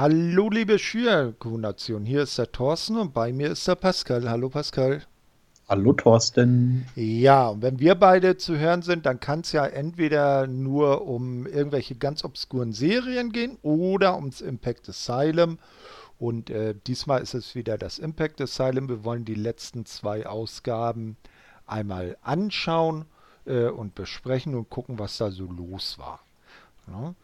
Hallo liebe Schülerkombination, hier ist der Thorsten und bei mir ist der Pascal. Hallo Pascal. Hallo Thorsten. Ja, und wenn wir beide zu hören sind, dann kann es ja entweder nur um irgendwelche ganz obskuren Serien gehen oder ums Impact Asylum. Und äh, diesmal ist es wieder das Impact Asylum. Wir wollen die letzten zwei Ausgaben einmal anschauen äh, und besprechen und gucken, was da so los war. Ja.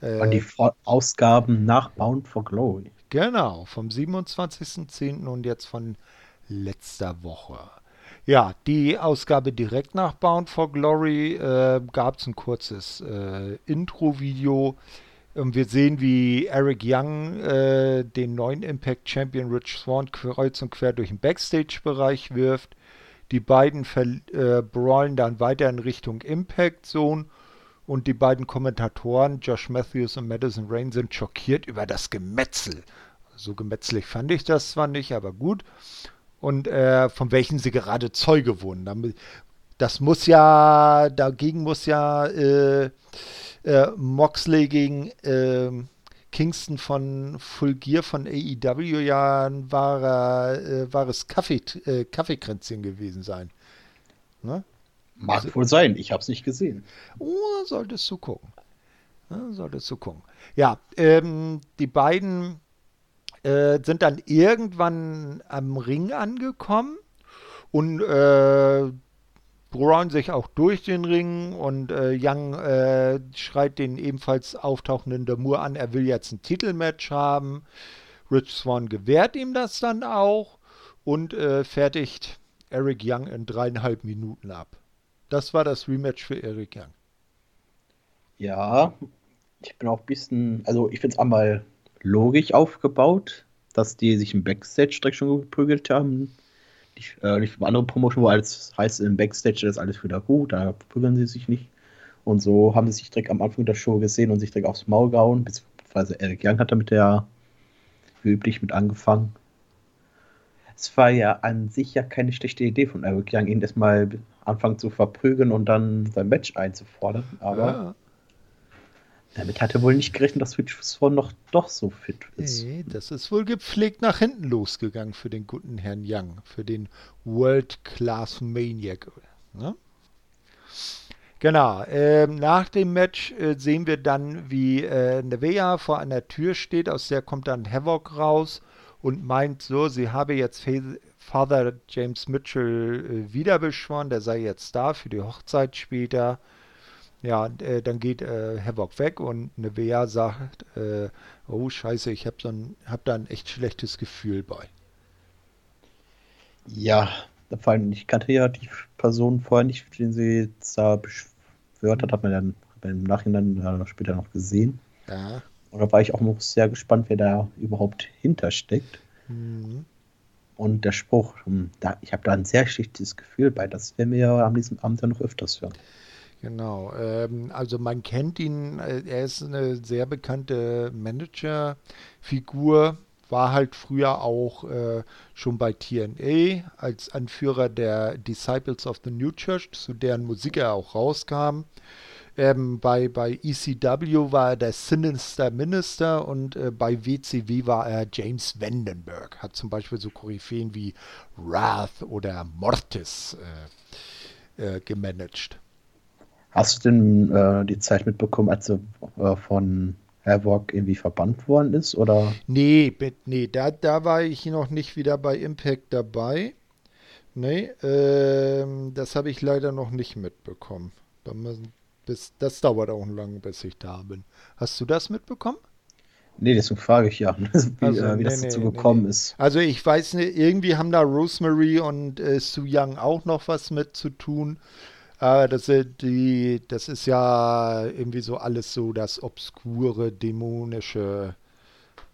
Äh, und die Ausgaben nach Bound for Glory. Genau, vom 27.10. und jetzt von letzter Woche. Ja, die Ausgabe direkt nach Bound for Glory äh, gab es ein kurzes äh, Intro-Video. Und wir sehen, wie Eric Young äh, den neuen Impact Champion Rich Swan kreuz und quer durch den Backstage-Bereich wirft. Die beiden äh, brawlen dann weiter in Richtung Impact Zone und die beiden Kommentatoren, Josh Matthews und Madison Rain, sind schockiert über das Gemetzel. So gemetzelig fand ich das zwar nicht, aber gut und äh, von welchen sie gerade Zeuge wurden. Das muss ja, dagegen muss ja äh, äh, Moxley gegen ähm, Kingston von Fulgier von AEW ja ein wahrer, äh, wahres Kaffee, äh, Kaffeekränzchen gewesen sein. Ne? Mag also, wohl sein, ich habe es nicht gesehen. Oh, solltest du gucken. Ja, solltest du gucken. Ja, ähm, die beiden äh, sind dann irgendwann am Ring angekommen und äh, brauen sich auch durch den Ring und äh, Young äh, schreit den ebenfalls auftauchenden Damur an, er will jetzt ein Titelmatch haben. Rich Swan gewährt ihm das dann auch und äh, fertigt Eric Young in dreieinhalb Minuten ab. Das war das Rematch für Eric Young. Ja, ich bin auch ein bisschen, also ich finde es einmal logisch aufgebaut, dass die sich im Backstage-Dreck schon geprügelt haben. Nicht, äh, nicht andere Promotion, wo alles heißt, im Backstage ist alles wieder gut, da prügeln sie sich nicht. Und so haben sie sich direkt am Anfang der Show gesehen und sich direkt aufs Maul gehauen, beziehungsweise Eric Young hat damit ja wie üblich mit angefangen. Es war ja an sich ja keine schlechte Idee von Eric Young, ihn erstmal anfangen zu verprügeln und dann sein Match einzufordern, aber ja. Damit hat er wohl nicht gerechnet, dass Switch Swan noch doch so fit ist. Nee, das ist wohl gepflegt nach hinten losgegangen für den guten Herrn Young, für den World Class Maniac. Ne? Genau, äh, nach dem Match äh, sehen wir dann, wie äh, Nevea vor einer Tür steht, aus der kommt dann Havoc raus und meint so, sie habe jetzt Father James Mitchell äh, wieder beschworen, der sei jetzt da für die Hochzeit später. Ja, äh, dann geht äh, Havoc weg und Nevea sagt, äh, oh scheiße, ich habe so hab da ein echt schlechtes Gefühl bei. Ja, vor allem, ich kannte ja die Person vorher nicht, den sie da beschwört hat, hat man dann im Nachhinein später noch gesehen. Ja. Und da war ich auch noch sehr gespannt, wer da überhaupt hintersteckt. Mhm. Und der Spruch, hm, da, ich habe da ein sehr schlechtes Gefühl bei, das werden wir ja am diesem Abend ja noch öfters hören. Genau, ähm, also man kennt ihn, äh, er ist eine sehr bekannte Manager-Figur, war halt früher auch äh, schon bei TNA als Anführer der Disciples of the New Church, zu deren Musik er auch rauskam. Ähm, bei, bei ECW war er der Sinister Minister und äh, bei WCW war er James Vandenberg. Hat zum Beispiel so Koryphäen wie Wrath oder Mortis äh, äh gemanagt. Hast du denn äh, die Zeit mitbekommen, als er äh, von Havoc irgendwie verbannt worden ist? Oder? Nee, nee da, da war ich noch nicht wieder bei Impact dabei. Nee, ähm, das habe ich leider noch nicht mitbekommen. Da müssen, bis, das dauert auch lang, bis ich da bin. Hast du das mitbekommen? Nee, deswegen frage ich ja, wie, also, äh, wie nee, das dazu nee, gekommen nee. ist. Also ich weiß nicht, irgendwie haben da Rosemary und äh, Sue Young auch noch was mit zu tun. Äh, das, die, das ist ja irgendwie so alles so das obskure, dämonische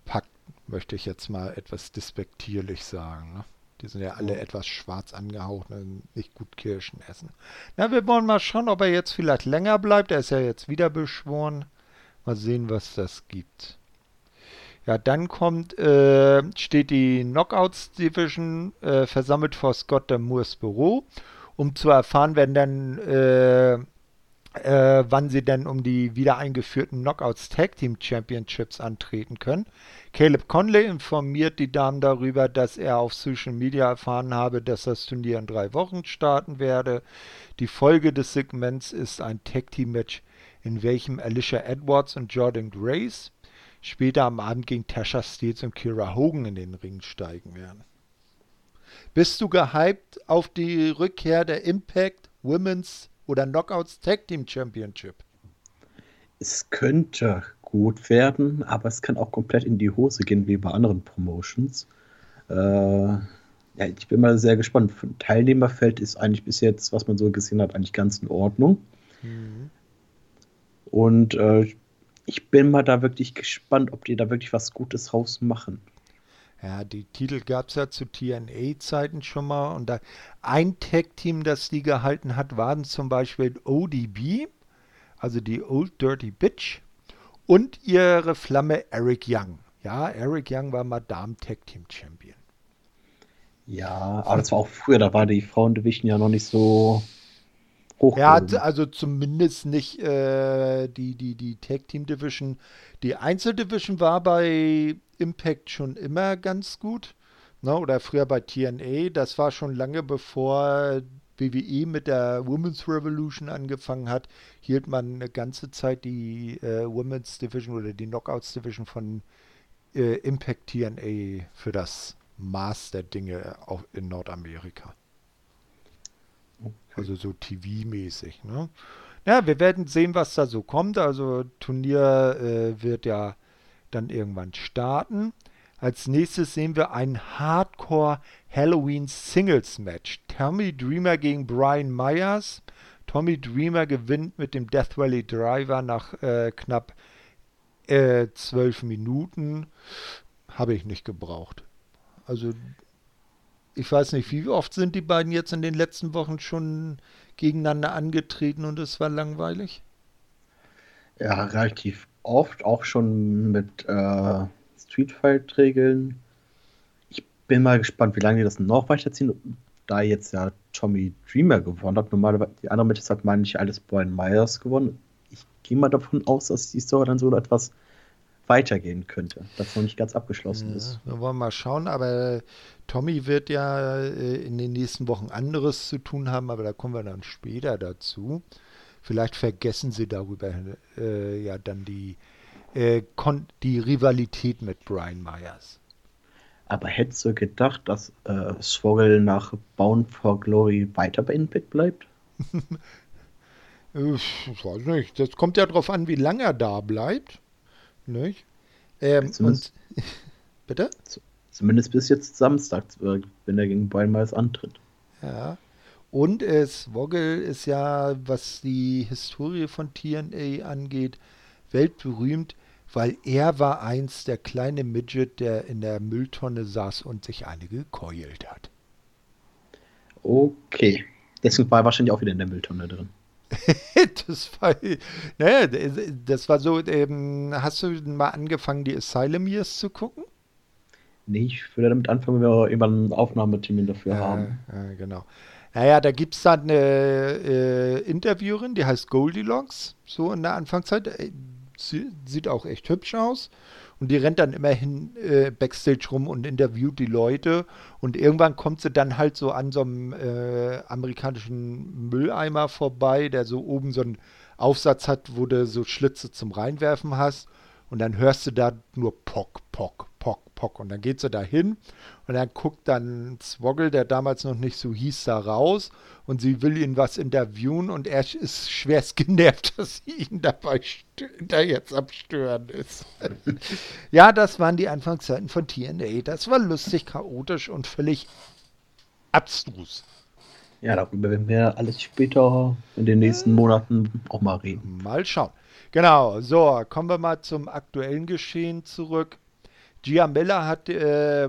Pakt, möchte ich jetzt mal etwas despektierlich sagen. Ne? Die sind ja alle etwas schwarz angehaucht und nicht gut Kirschen essen. Na, wir wollen mal schauen, ob er jetzt vielleicht länger bleibt. Er ist ja jetzt wieder beschworen. Mal sehen, was das gibt. Ja, dann kommt, äh, steht die Knockouts Division äh, versammelt vor Scott Moores Büro um zu erfahren, wenn dann äh, äh, wann sie denn um die wieder eingeführten Knockouts Tag Team Championships antreten können. Caleb Conley informiert die Damen darüber, dass er auf Social Media erfahren habe, dass das Turnier in drei Wochen starten werde. Die Folge des Segments ist ein Tag Team Match, in welchem Alicia Edwards und Jordan Grace später am Abend gegen Tasha Steels und Kira Hogan in den Ring steigen werden. Bist du gehypt auf die Rückkehr der Impact Women's oder Knockouts Tag Team Championship? Es könnte gut werden, aber es kann auch komplett in die Hose gehen, wie bei anderen Promotions. Äh, ja, ich bin mal sehr gespannt. Teilnehmerfeld ist eigentlich bis jetzt, was man so gesehen hat, eigentlich ganz in Ordnung. Mhm. Und äh, ich bin mal da wirklich gespannt, ob die da wirklich was Gutes rausmachen. Ja, die Titel gab es ja zu TNA-Zeiten schon mal. Und da ein Tag-Team, das die gehalten hat, waren zum Beispiel ODB, also die Old Dirty Bitch, und ihre Flamme Eric Young. Ja, Eric Young war mal Damen-Tag-Team-Champion. Ja, aber das war auch früher, da war die Frauendivision ja noch nicht so. Ja, also zumindest nicht äh, die, die, die Tag Team Division. Die Einzeldivision war bei Impact schon immer ganz gut. Ne? Oder früher bei TNA. Das war schon lange bevor WWE mit der Women's Revolution angefangen hat, hielt man eine ganze Zeit die äh, Women's Division oder die Knockouts Division von äh, Impact TNA für das Maß der Dinge auch in Nordamerika. Also so TV-mäßig. Ne? Ja, wir werden sehen, was da so kommt. Also Turnier äh, wird ja dann irgendwann starten. Als nächstes sehen wir ein Hardcore Halloween Singles Match. Tommy Dreamer gegen Brian Myers. Tommy Dreamer gewinnt mit dem Death Valley Driver nach äh, knapp äh, zwölf Minuten. Habe ich nicht gebraucht. Also ich weiß nicht, wie oft sind die beiden jetzt in den letzten Wochen schon gegeneinander angetreten und es war langweilig? Ja, relativ oft, auch schon mit äh, Streetfight-Regeln. Ich bin mal gespannt, wie lange die das noch weiterziehen. Da jetzt ja Tommy Dreamer gewonnen hat, normalerweise die anderen Matches hat man nicht alles Brian Myers gewonnen. Ich gehe mal davon aus, dass die Story dann so etwas weitergehen könnte, das noch nicht ganz abgeschlossen ja, ist. Wir wollen mal schauen, aber Tommy wird ja äh, in den nächsten Wochen anderes zu tun haben, aber da kommen wir dann später dazu. Vielleicht vergessen sie darüber äh, ja dann die, äh, die Rivalität mit Brian Myers. Aber hättest du gedacht, dass äh, Swoggle nach Bound for Glory weiter bei Impact bleibt? ich weiß nicht. Das kommt ja darauf an, wie lange er da bleibt. Nicht? Ähm, und, bitte? Zumindest bis jetzt Samstag, wenn er gegen Brian Myers antritt. Ja. Und es, Woggle ist ja, was die Historie von TNA angeht, weltberühmt, weil er war einst der kleine Midget, der in der Mülltonne saß und sich eine gekeult hat. Okay. Deswegen war er wahrscheinlich auch wieder in der Mülltonne drin. das war, naja, das war so, ähm, hast du mal angefangen, die Asylum Years zu gucken? Nee, ich würde damit anfangen, wenn wir immer einen Aufnahmetermin dafür ja, haben. Ja, genau. Naja, da gibt es dann eine äh, Interviewerin, die heißt Goldilocks, so in der Anfangszeit. Äh, sie sieht auch echt hübsch aus. Und die rennt dann immerhin äh, Backstage rum und interviewt die Leute. Und irgendwann kommt sie dann halt so an so einem äh, amerikanischen Mülleimer vorbei, der so oben so einen Aufsatz hat, wo du so Schlitze zum Reinwerfen hast. Und dann hörst du da nur Pock, Pock, Pock. Und dann geht sie da hin und dann guckt dann Zwoggle, der damals noch nicht so hieß, da raus und sie will ihn was interviewen und er ist schwerst genervt, dass sie ihn dabei da jetzt am Stören ist. ja, das waren die Anfangszeiten von TNA. Das war lustig, chaotisch und völlig abstrus. Ja, darüber werden wir alles später in den nächsten Monaten auch mal reden. Mal schauen. Genau, so, kommen wir mal zum aktuellen Geschehen zurück. Gia Miller hat äh,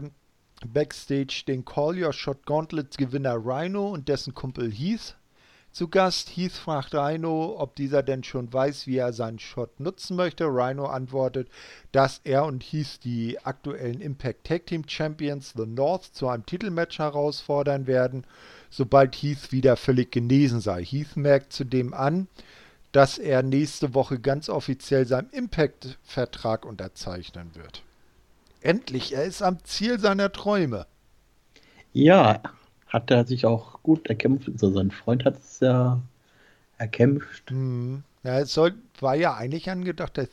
backstage den Call Your Shot Gauntlet Gewinner Rhino und dessen Kumpel Heath zu Gast. Heath fragt Rhino, ob dieser denn schon weiß, wie er seinen Shot nutzen möchte. Rhino antwortet, dass er und Heath die aktuellen Impact Tag Team Champions The North zu einem Titelmatch herausfordern werden, sobald Heath wieder völlig genesen sei. Heath merkt zudem an, dass er nächste Woche ganz offiziell seinen Impact-Vertrag unterzeichnen wird. Endlich, er ist am Ziel seiner Träume. Ja, hat er sich auch gut erkämpft. Also sein Freund hat es ja erkämpft. Hm. Ja, es soll, war ja eigentlich angedacht, dass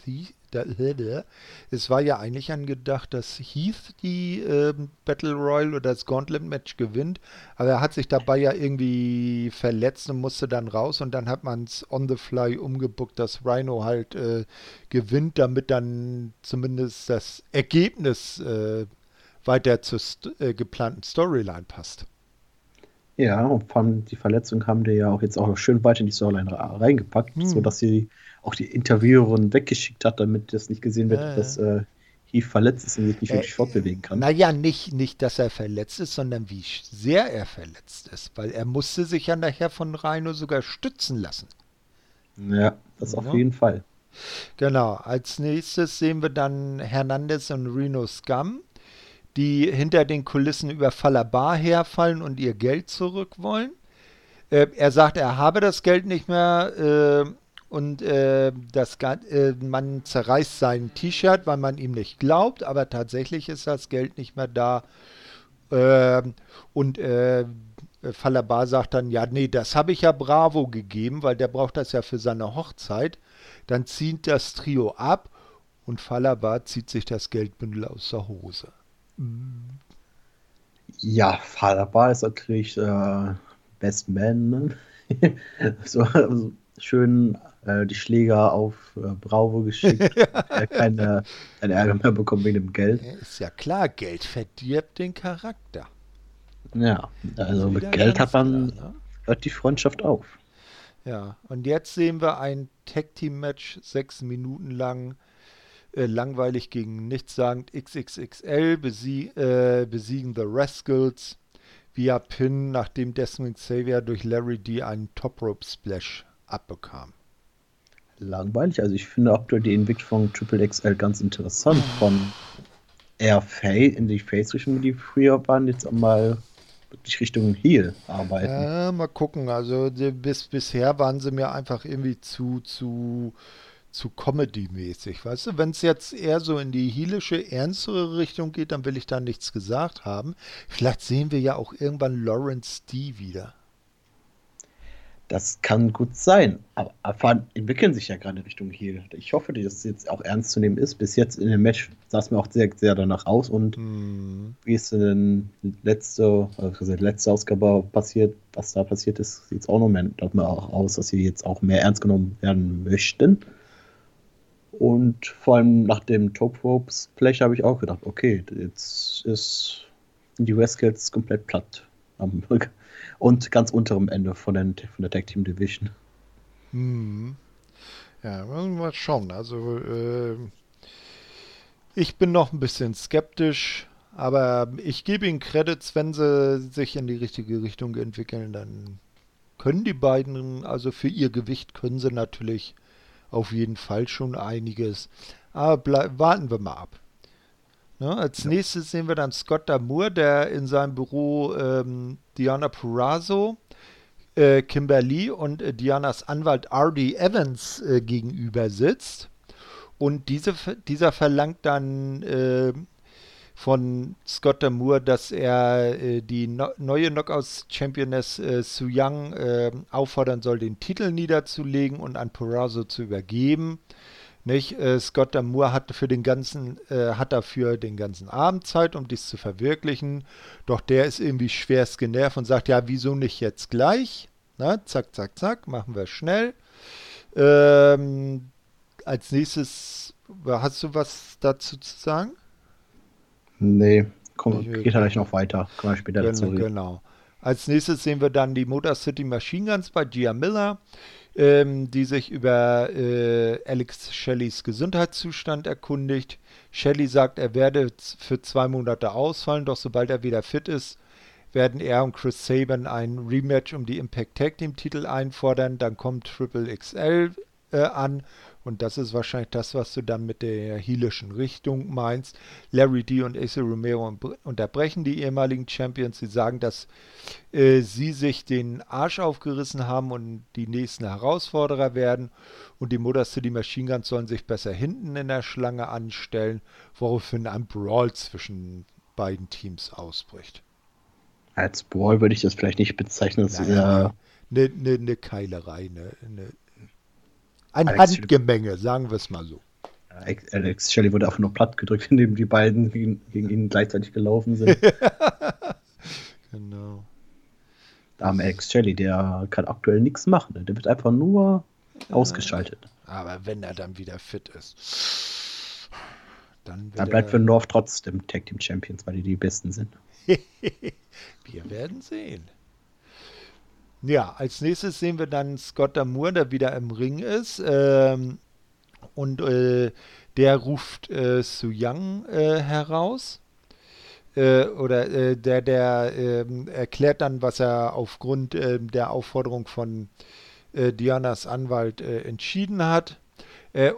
Heath, es war ja eigentlich angedacht, dass Heath die äh, Battle Royale oder das Gauntlet Match gewinnt, aber er hat sich dabei ja irgendwie verletzt und musste dann raus und dann hat man es on the fly umgebuckt, dass Rhino halt äh, gewinnt, damit dann zumindest das Ergebnis äh, weiter zur st äh, geplanten Storyline passt. Ja, und vor allem die Verletzung haben die ja auch jetzt auch schön weit in die Storyline reingepackt, hm. sodass sie auch die Interviewerin weggeschickt hat, damit das nicht gesehen wird, äh. dass äh, Heath verletzt ist und sich nicht äh, wirklich fortbewegen kann. Naja, nicht, nicht, dass er verletzt ist, sondern wie sehr er verletzt ist, weil er musste sich ja nachher von Rhino sogar stützen lassen. Ja, das ja. auf jeden Fall. Genau, als nächstes sehen wir dann Hernandez und Reno Scum die hinter den Kulissen über Falabar herfallen und ihr Geld zurück wollen. Äh, er sagt, er habe das Geld nicht mehr äh, und äh, das, äh, man zerreißt sein T-Shirt, weil man ihm nicht glaubt, aber tatsächlich ist das Geld nicht mehr da. Ähm, und äh, Falabar sagt dann, ja, nee, das habe ich ja Bravo gegeben, weil der braucht das ja für seine Hochzeit. Dann zieht das Trio ab und Falabar zieht sich das Geldbündel aus der Hose. Ja, Falabar ist natürlich äh, Best Man. Ne? so, also schön äh, die Schläger auf äh, Bravo geschickt. er keine, keinen Ärger mehr bekommen wegen dem Geld. Ist ja klar, Geld verdirbt den Charakter. Ja, also mit Geld hat man klar, ne? hört die Freundschaft auf. Ja, und jetzt sehen wir ein Tag Team Match, sechs Minuten lang äh, langweilig gegen nichtssagend XXXL besie äh, besiegen The Rascals via Pin, nachdem Desmond Xavier durch Larry D einen Top Rope Splash abbekam. Langweilig, also ich finde aktuell die Entwicklung von Triple XL ganz interessant. Von eher Face in die Face-Richtung, die früher waren, jetzt einmal wirklich Richtung Heel arbeiten. Ja, mal gucken. Also bis, bisher waren sie mir einfach irgendwie zu, zu zu Comedy-mäßig, weißt du? Wenn es jetzt eher so in die hielische, ernstere Richtung geht, dann will ich da nichts gesagt haben. Vielleicht sehen wir ja auch irgendwann Lawrence D wieder. Das kann gut sein, aber, aber entwickeln sich ja gerade in Richtung Heel. Ich hoffe, dass es jetzt auch ernst zu nehmen ist. Bis jetzt in dem Match sah es mir auch sehr, sehr danach aus und mm. wie es in der letzte, also letzte Ausgabe passiert, was da passiert ist, sieht es auch noch mehr auch aus, dass sie jetzt auch mehr ernst genommen werden möchten. Und vor allem nach dem Top Rope Splash habe ich auch gedacht, okay, jetzt ist die Westgate komplett platt. Und ganz unterem Ende von, den, von der Tag Team Division. Hm. Ja, mal schauen. Also, äh, ich bin noch ein bisschen skeptisch, aber ich gebe ihnen Credits, wenn sie sich in die richtige Richtung entwickeln, dann können die beiden, also für ihr Gewicht können sie natürlich auf jeden Fall schon einiges. Aber warten wir mal ab. Ne, als ja. nächstes sehen wir dann Scott Damour, der in seinem Büro ähm, Diana Purrazzo, äh, Kimberly und äh, Dianas Anwalt R.D. Evans äh, gegenüber sitzt. Und diese, dieser verlangt dann äh, von Scott Damour, dass er äh, die no neue Knockouts-Championess äh, Su Young äh, auffordern soll, den Titel niederzulegen und an Purazo zu übergeben. Nicht? Äh, Scott Damour hat für den ganzen, äh, hat dafür den ganzen Abend Zeit, um dies zu verwirklichen. Doch der ist irgendwie schwerst genervt und sagt, ja, wieso nicht jetzt gleich? Na, zack, zack, zack, machen wir schnell. Ähm, als nächstes, hast du was dazu zu sagen? Nee, komm, geht ja gleich noch weiter. Kommen wir später genau, dazu. Genau. Als nächstes sehen wir dann die Motor City Machine Guns bei Gia Miller, ähm, die sich über äh, Alex Shellys Gesundheitszustand erkundigt. Shelly sagt, er werde für zwei Monate ausfallen, doch sobald er wieder fit ist, werden er und Chris Sabin ein Rematch um die Impact Tag Team Titel einfordern. Dann kommt Triple XL äh, an Und das ist wahrscheinlich das, was du dann mit der heelischen Richtung meinst. Larry D und Ace Romero unterbrechen die ehemaligen Champions. Sie sagen, dass äh, sie sich den Arsch aufgerissen haben und die nächsten Herausforderer werden. Und die Motor City Machine Guns sollen sich besser hinten in der Schlange anstellen, woraufhin ein Brawl zwischen beiden Teams ausbricht. Als Brawl würde ich das vielleicht nicht bezeichnen. Eine, eine, eine Keilerei, eine, eine ein Alex Handgemenge, sagen wir es mal so. Alex Shelley wurde einfach nur platt gedrückt, indem die beiden gegen, gegen ihn gleichzeitig gelaufen sind. genau. Da haben Alex Shelley, der kann aktuell nichts machen. Ne? Der wird einfach nur ja. ausgeschaltet. Aber wenn er dann wieder fit ist, dann, dann bleibt für North trotzdem Tag Team Champions, weil die die Besten sind. wir werden sehen. Ja, als nächstes sehen wir dann Scott Damour, der wieder im Ring ist. Ähm, und äh, der ruft äh, Su Young äh, heraus. Äh, oder äh, der, der ähm, erklärt dann, was er aufgrund ähm, der Aufforderung von äh, Dianas Anwalt entschieden hat.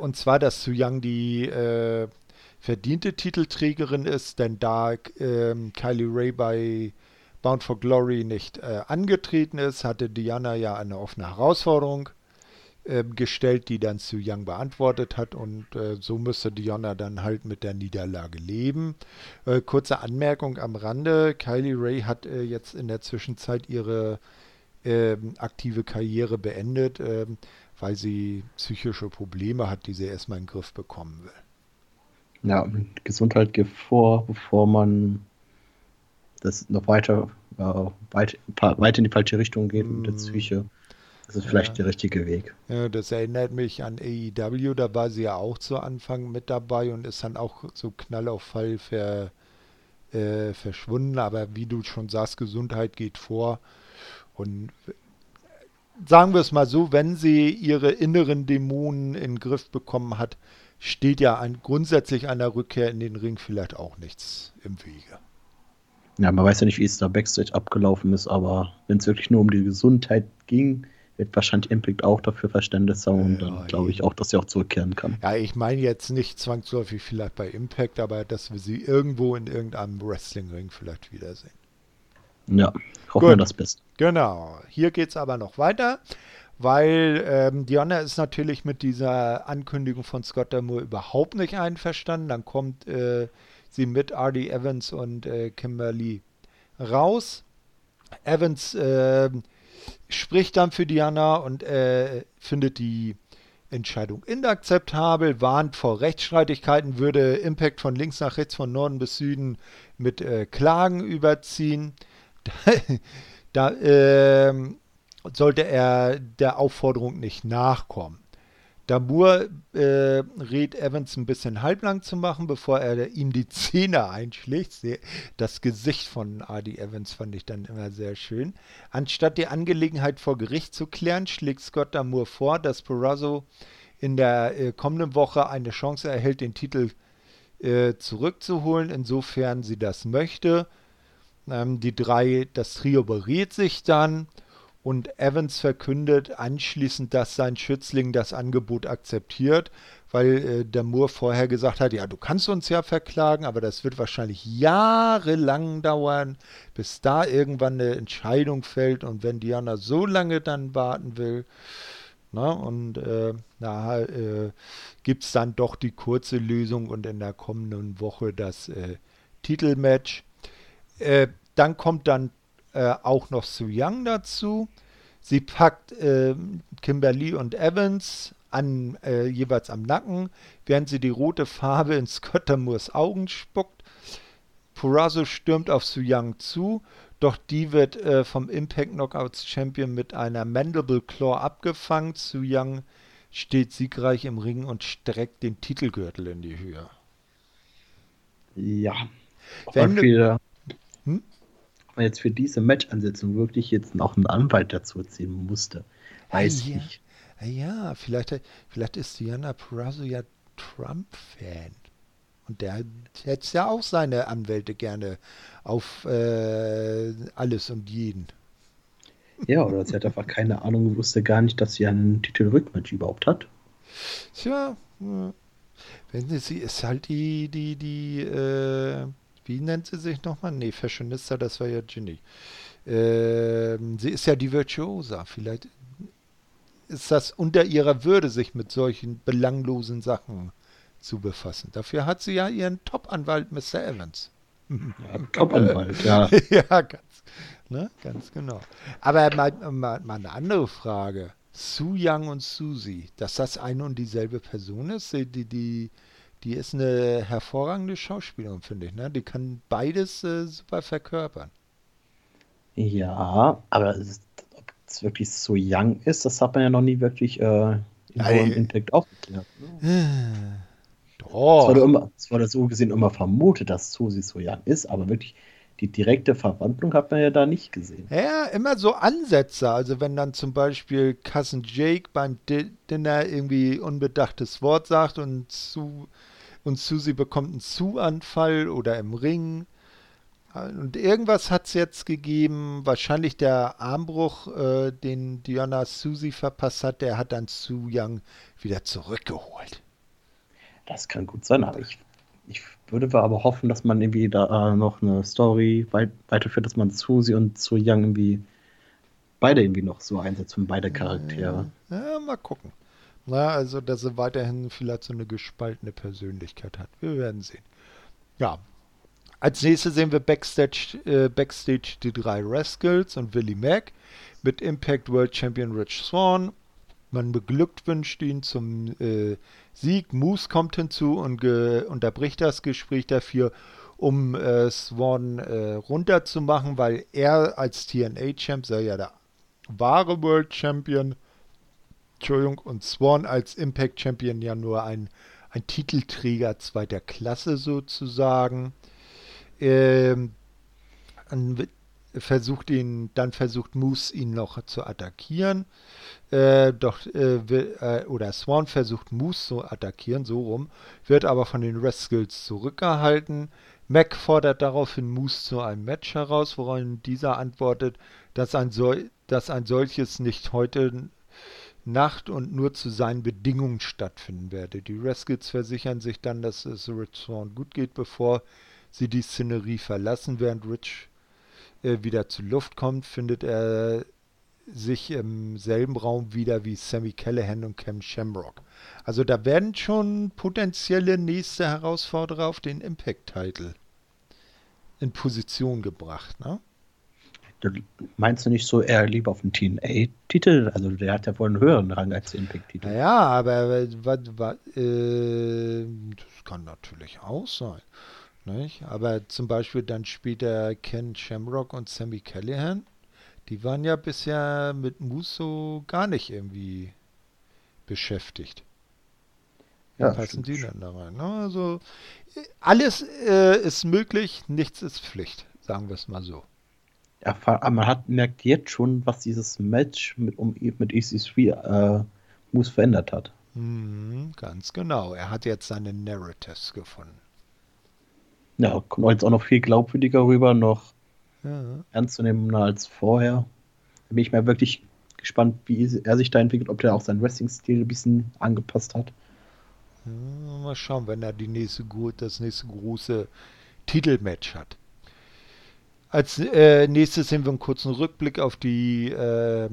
und zwar, dass Su Young die verdiente Titelträgerin ist, denn da ähm, Kylie Ray bei Bound for Glory nicht äh, angetreten ist, hatte Diana ja eine offene Herausforderung äh, gestellt, die dann Su Young beantwortet hat und äh, so müsste Diana dann halt mit der Niederlage leben. Äh, kurze Anmerkung am Rande, Kylie Ray hat äh, jetzt in der Zwischenzeit ihre ähm, aktive Karriere beendet, ähm, weil sie psychische Probleme hat, die sie erstmal in den Griff bekommen will. Ja, Gesundheit geht vor, bevor man das noch weiter, äh, weit, weit in die falsche Richtung geht mm. mit der mm. Psyche. Das ist vielleicht ja. der richtige Weg. Ja, das erinnert mich an AEW, da war sie ja auch zu Anfang mit dabei und ist dann auch so knall auf Fall ver, äh, verschwunden. Aber wie du schon sagst, Gesundheit geht vor. Und sagen wir es mal so, wenn sie ihre inneren Dämonen in den Griff bekommen hat, steht ja ein, grundsätzlich einer Rückkehr in den Ring vielleicht auch nichts im Wege. Ja, man weiß ja nicht, wie es da Backstage abgelaufen ist, aber wenn es wirklich nur um die Gesundheit ging, wird wahrscheinlich Impact auch dafür Verständnis haben und ja, dann glaube ich auch, dass sie auch zurückkehren kann. Ja, ich meine jetzt nicht zwangsläufig vielleicht bei Impact, aber dass wir sie irgendwo in irgendeinem Wrestling-Ring vielleicht wiedersehen. Ja, hoffen wir das Beste. Genau. Hier geht es aber noch weiter, weil ähm, Diana ist natürlich mit dieser Ankündigung von Scott Damour überhaupt nicht einverstanden. Dann kommt äh, sie mit R.D. Evans und äh, Kimberly raus. Evans äh, spricht dann für Diana und äh, findet die Entscheidung inakzeptabel, warnt vor Rechtsstreitigkeiten, würde Impact von links nach rechts, von Norden bis Süden mit äh, Klagen überziehen. da, ähm, sollte er der Aufforderung nicht nachkommen. Damur äh, rät Evans ein bisschen halblang zu machen, bevor er ihm die Zähne einschlägt. Das Gesicht von Adi Evans fand ich dann immer sehr schön. Anstatt die Angelegenheit vor Gericht zu klären, schlägt Scott Damur vor, dass Perazzo in der äh, kommenden Woche eine Chance erhält, den Titel äh, zurückzuholen, insofern sie das möchte. Ähm, die drei, das Trio berät sich dann und Evans verkündet anschließend, dass sein Schützling das Angebot akzeptiert, weil äh, der Moore vorher gesagt hat, ja, du kannst uns ja verklagen, aber das wird wahrscheinlich jahrelang dauern, bis da irgendwann eine Entscheidung fällt und wenn Diana so lange dann warten will, na, und äh, da äh, gibt es dann doch die kurze Lösung und in der kommenden Woche das äh, Titelmatch. Äh, dann kommt dann äh, auch noch Su Young dazu. Sie packt äh, Kimberly und Evans an, äh, jeweils am Nacken, während sie die rote Farbe in Scott Moores Augen spuckt. Purazo stürmt auf Su Young zu, doch die wird äh, vom Impact Knockouts Champion mit einer Mandible Claw abgefangen. Su Young steht siegreich im Ring und streckt den Titelgürtel in die Höhe. Ja. Wenn du? Man jetzt für diese Match-Ansetzung wirklich jetzt noch einen Anwalt dazu ziehen musste. Weiß ich ja, nicht. Ja, vielleicht, vielleicht ist Diana Purrazzo ja Trump-Fan. Und der hätte ja auch seine Anwälte gerne auf äh, alles und jeden. Ja, oder sie hat einfach keine Ahnung, wusste gar nicht, dass sie einen Titelrückmatch überhaupt hat. Tja, wenn sie ist halt die, die, die, äh, wie nennt sie sich nochmal? Nee, Fashionista, das war ja Ginny. Ähm, sie ist ja die Virtuosa. Vielleicht ist das unter ihrer Würde, sich mit solchen belanglosen Sachen zu befassen. Dafür hat sie ja ihren Top-Anwalt Mr. Evans. Ja, Top-Anwalt, ja. ja, ganz, ne, ganz genau. Aber mal, mal, mal eine andere Frage. Su Young und Susie, dass das eine und dieselbe Person ist, die, die, die ist eine hervorragende Schauspielerin, finde ich. Ne? Die kann beides äh, super verkörpern. Ja, aber ob es wirklich so young ist, das hat man ja noch nie wirklich äh, in einem Impact aufgeklärt. Ne? Doch. Es wurde, immer, es wurde so gesehen immer vermutet, dass Susi so young ist, aber wirklich die direkte Verwandlung hat man ja da nicht gesehen. Ja, immer so Ansätze. Also wenn dann zum Beispiel Cousin Jake beim Dinner irgendwie unbedachtes Wort sagt und, Su und Susi bekommt einen Zu-Anfall oder im Ring und irgendwas hat es jetzt gegeben, wahrscheinlich der Armbruch, äh, den Diana Susi verpasst hat, der hat dann Su Young wieder zurückgeholt. Das kann gut sein, aber ich, ich würde aber hoffen, dass man irgendwie da äh, noch eine Story weit, weiterführt, dass man Susi und Su Young irgendwie beide irgendwie noch so einsetzt und beide Charaktere. Ja, mal gucken. Na, also, dass er weiterhin vielleicht so eine gespaltene Persönlichkeit hat. Wir werden sehen. Ja, als nächstes sehen wir Backstage, äh, Backstage die drei Rascals und Willie Mack mit Impact World Champion Rich Swan. Man beglückwünscht ihn zum äh, Sieg. Moose kommt hinzu und unterbricht das Gespräch dafür, um äh, Swan äh, runterzumachen, weil er als TNA-Champ sei ja der wahre World Champion. Entschuldigung, und Swan als Impact Champion ja nur ein, ein Titelträger zweiter Klasse sozusagen. Ähm, versucht ihn, dann versucht Moose ihn noch zu attackieren. Äh, doch, äh, will, äh, oder Swan versucht Moose zu attackieren, so rum, wird aber von den Rascals zurückgehalten. Mac fordert daraufhin Moose zu einem Match heraus, woran dieser antwortet, dass ein, sol dass ein solches nicht heute Nacht und nur zu seinen Bedingungen stattfinden werde. Die Rascals versichern sich dann, dass es Rich Swan gut geht, bevor sie die Szenerie verlassen, während Rich äh, wieder zur Luft kommt, findet er sich im selben Raum wieder wie Sammy Callahan und Cam Shamrock. Also da werden schon potenzielle nächste Herausforderer auf den Impact-Title in Position gebracht, ne? Meinst du nicht so eher lieber auf den TNA-Titel? Also der hat ja wohl einen höheren Rang als der Impact-Titel. Naja, aber äh, das kann natürlich auch sein. Nicht? Aber zum Beispiel dann später Ken Shamrock und Sammy Callahan, die waren ja bisher mit Muso gar nicht irgendwie beschäftigt. Ja, passen die dann da rein? Ne? Also alles äh, ist möglich, nichts ist Pflicht, sagen wir es mal so. Ja, man hat merkt jetzt schon, was dieses Match mit, um, mit EC3 äh, Moose verändert hat. Mhm, ganz genau. Er hat jetzt seine Narratives gefunden. Ja, kommt jetzt auch noch viel glaubwürdiger rüber, noch ja. ernstzunehmender als vorher. Da bin ich mal wirklich gespannt, wie er sich da entwickelt, ob der auch seinen Wrestling-Stil ein bisschen angepasst hat. Ja, mal schauen, wenn er die nächste, das nächste große Titelmatch hat. Als äh, nächstes sehen wir einen kurzen Rückblick auf die äh,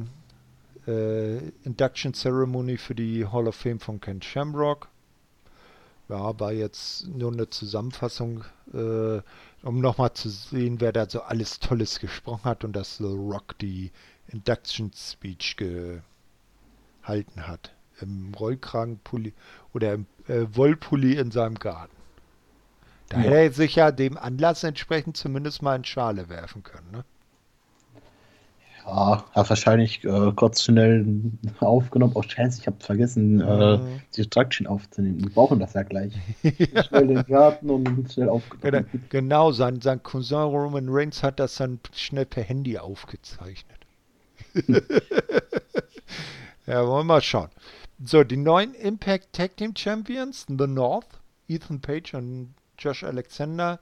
äh, Induction Ceremony für die Hall of Fame von Ken Shamrock ja, war jetzt nur eine Zusammenfassung, äh, um nochmal zu sehen, wer da so alles Tolles gesprochen hat und dass The Rock die Induction Speech gehalten hat. Im Rollkragenpulli oder im äh, Wollpulli in seinem Garten. Da ja. hätte er sich ja dem Anlass entsprechend zumindest mal in Schale werfen können, ne? Ja, hat wahrscheinlich äh, kurz schnell aufgenommen. Oh, scheiße, ich habe vergessen, äh, die Traction aufzunehmen. Die brauchen das ja gleich. schnell den Garten und schnell aufgenommen. Genau, sein, sein Cousin Roman Reigns hat das dann schnell per Handy aufgezeichnet. ja, wollen wir mal schauen. So, die neuen Impact Tag Team Champions, The North, Ethan Page und Josh Alexander,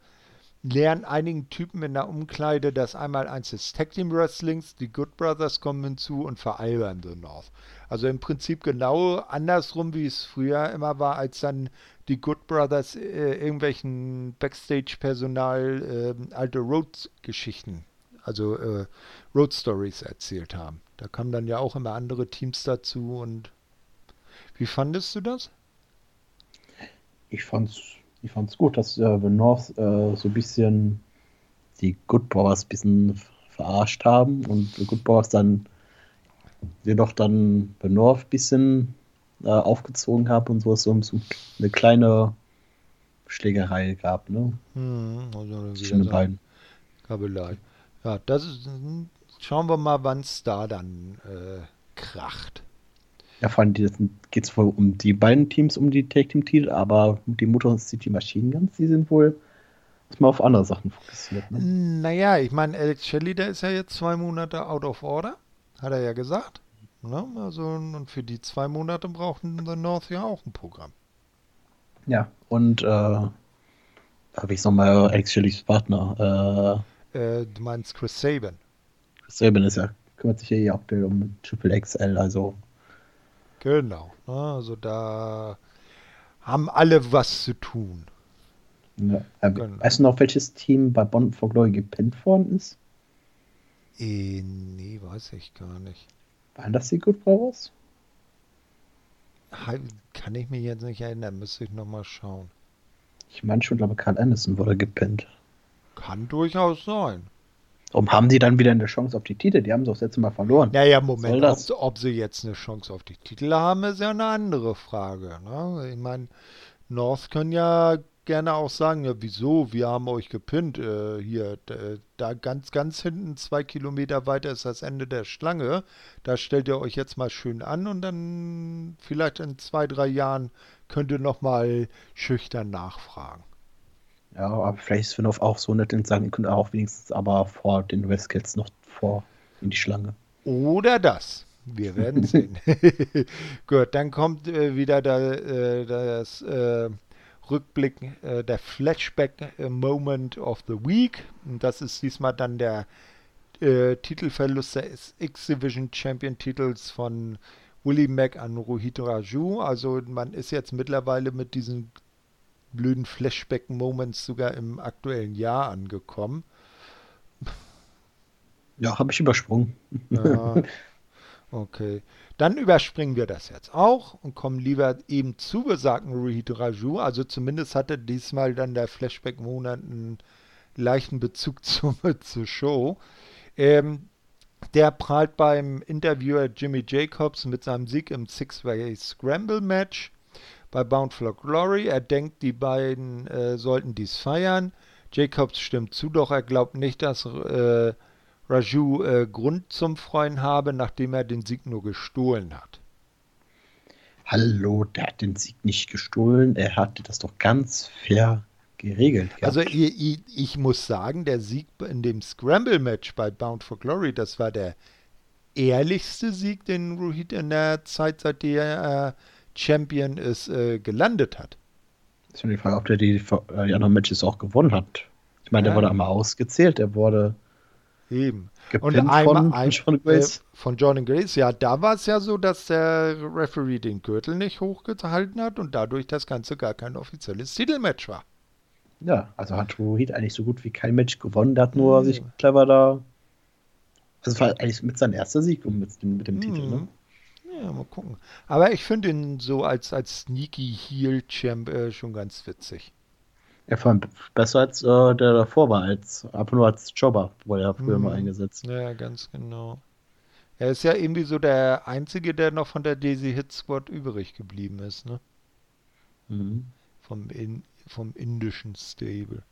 lernen einigen Typen in der Umkleide, dass einmal eins des Tag Team Wrestlings, die Good Brothers kommen hinzu und veralbern The North. Also im Prinzip genau andersrum, wie es früher immer war, als dann die Good Brothers äh, irgendwelchen Backstage-Personal äh, alte Road-Geschichten, also äh, Road-Stories erzählt haben. Da kamen dann ja auch immer andere Teams dazu und wie fandest du das? Ich fand's, ich fand's gut, dass äh, The North äh, so ein bisschen die Good Brothers ein bisschen verarscht haben und die Good Brothers dann jedoch dann The North ein bisschen äh, aufgezogen haben und so es so eine kleine Schlägerei gab, ne? Hm, also Zwischen den beiden. Kabelei. Ja, das ist, schauen wir mal, wann es da dann äh, kracht. Ja, vor allem geht es wohl um die beiden Teams, um die Tag Team Titel, aber die Motor City Machine Guns, die sind wohl mal auf andere Sachen fokussiert. Ne? Naja, ich meine, Alex Shelley, der ist ja jetzt zwei Monate out of order, hat er ja gesagt. Ne? Also, und für die zwei Monate brauchten The North ja auch ein Programm. Ja, und äh, habe ich nochmal Alex Shelleys Partner. Äh, äh, du meinst Chris Sabin. Chris Sabin ist ja, kümmert sich ja hier aktuell um Triple XL, also Genau. Ne? Also da haben alle was zu tun. Ja. Ähm, genau. Weißt du noch, welches Team bei Bond for Glory gepinnt worden ist? Äh, nee, weiß ich gar nicht. Waren das die Good Brothers? Kann ich mich jetzt nicht erinnern, müsste ich nochmal schauen. Ich meine schon, glaube Carl Anderson wurde gepinnt. Kann durchaus sein. Warum haben sie dann wieder eine Chance auf die Titel? Die haben sie auch das letzte Mal verloren. Naja, Moment, ob, ob, sie jetzt eine Chance auf die Titel haben, ist ja eine andere Frage. Ne? Ich meine, North können ja gerne auch sagen, ja, wieso, wir haben euch gepinnt. Äh, hier, da ganz, ganz hinten, zwei Kilometer weiter ist das Ende der Schlange. Da stellt ihr euch jetzt mal schön an und dann vielleicht in zwei, drei Jahren könnt ihr nochmal schüchtern nachfragen. Ja, aber vielleicht ist Spin-off auch so nett und sagen, ihr könnt auch wenigstens aber vor den Westcats noch vor in die Schlange. Oder das. Wir werden sehen. Gut, dann kommt äh, wieder da, äh, das äh, Rückblick, äh, der Flashback-Moment of the Week. Und das ist diesmal dann der äh, Titelverlust des X-Division Champion-Titels von Willie Mack an Rohit Raju. Also man ist jetzt mittlerweile mit diesen blöden Flashback-Moments sogar im aktuellen Jahr angekommen. Ja, habe ich übersprungen. Ja, okay. Dann überspringen wir das jetzt auch und kommen lieber eben zu besagten Rohit Raju. Also zumindest hatte diesmal dann der Flashback-Monat einen leichten Bezug zur, zur Show. Ähm, der prahlt beim Interviewer Jimmy Jacobs mit seinem Sieg im Six-Way Scramble Match bei Bound for Glory. Er denkt, die beiden äh, sollten dies feiern. Jacobs stimmt zu, doch er glaubt nicht, dass äh, Raju äh, Grund zum Freuen habe, nachdem er den Sieg nur gestohlen hat. Hallo, der hat den Sieg nicht gestohlen. Er hatte das doch ganz fair geregelt. Gehabt. Also ich, ich, muss sagen, der Sieg in dem Scramble-Match bei Bound for Glory, das war der ehrlichste Sieg, den Rohit in der Zeit, seitdem er äh, Champion ist, äh, gelandet hat. Ist nur die Frage, ob der die, äh, die anderen Matches auch gewonnen hat. Ich meine, ja. der wurde einmal ausgezählt, der wurde Eben. Und einmal von, ein, John Grace. Äh, von Jordan Grace, ja, da war es ja so, dass der Referee den Gürtel nicht hochgehalten hat und dadurch das Ganze gar kein offizielles Titelmatch war. Ja, also hat Rohit eigentlich so gut wie kein Match gewonnen, der hat nur mhm. sich clever da. Also es war eigentlich mit seinem erster Sieg mit, mit dem mhm. Titel, ne? Ja, mal gucken. Aber ich finde ihn so als, als Sneaky Heel Champ äh, schon ganz witzig. Ja, vor allem besser als äh, der davor war, als einfach nur als Jobber, wurde er früher mhm. mal eingesetzt. Ja, ganz genau. Er ist ja irgendwie so der Einzige, der noch von der Daisy Hit Squad übrig geblieben ist, ne? Mhm. Vom, in, vom indischen Stable.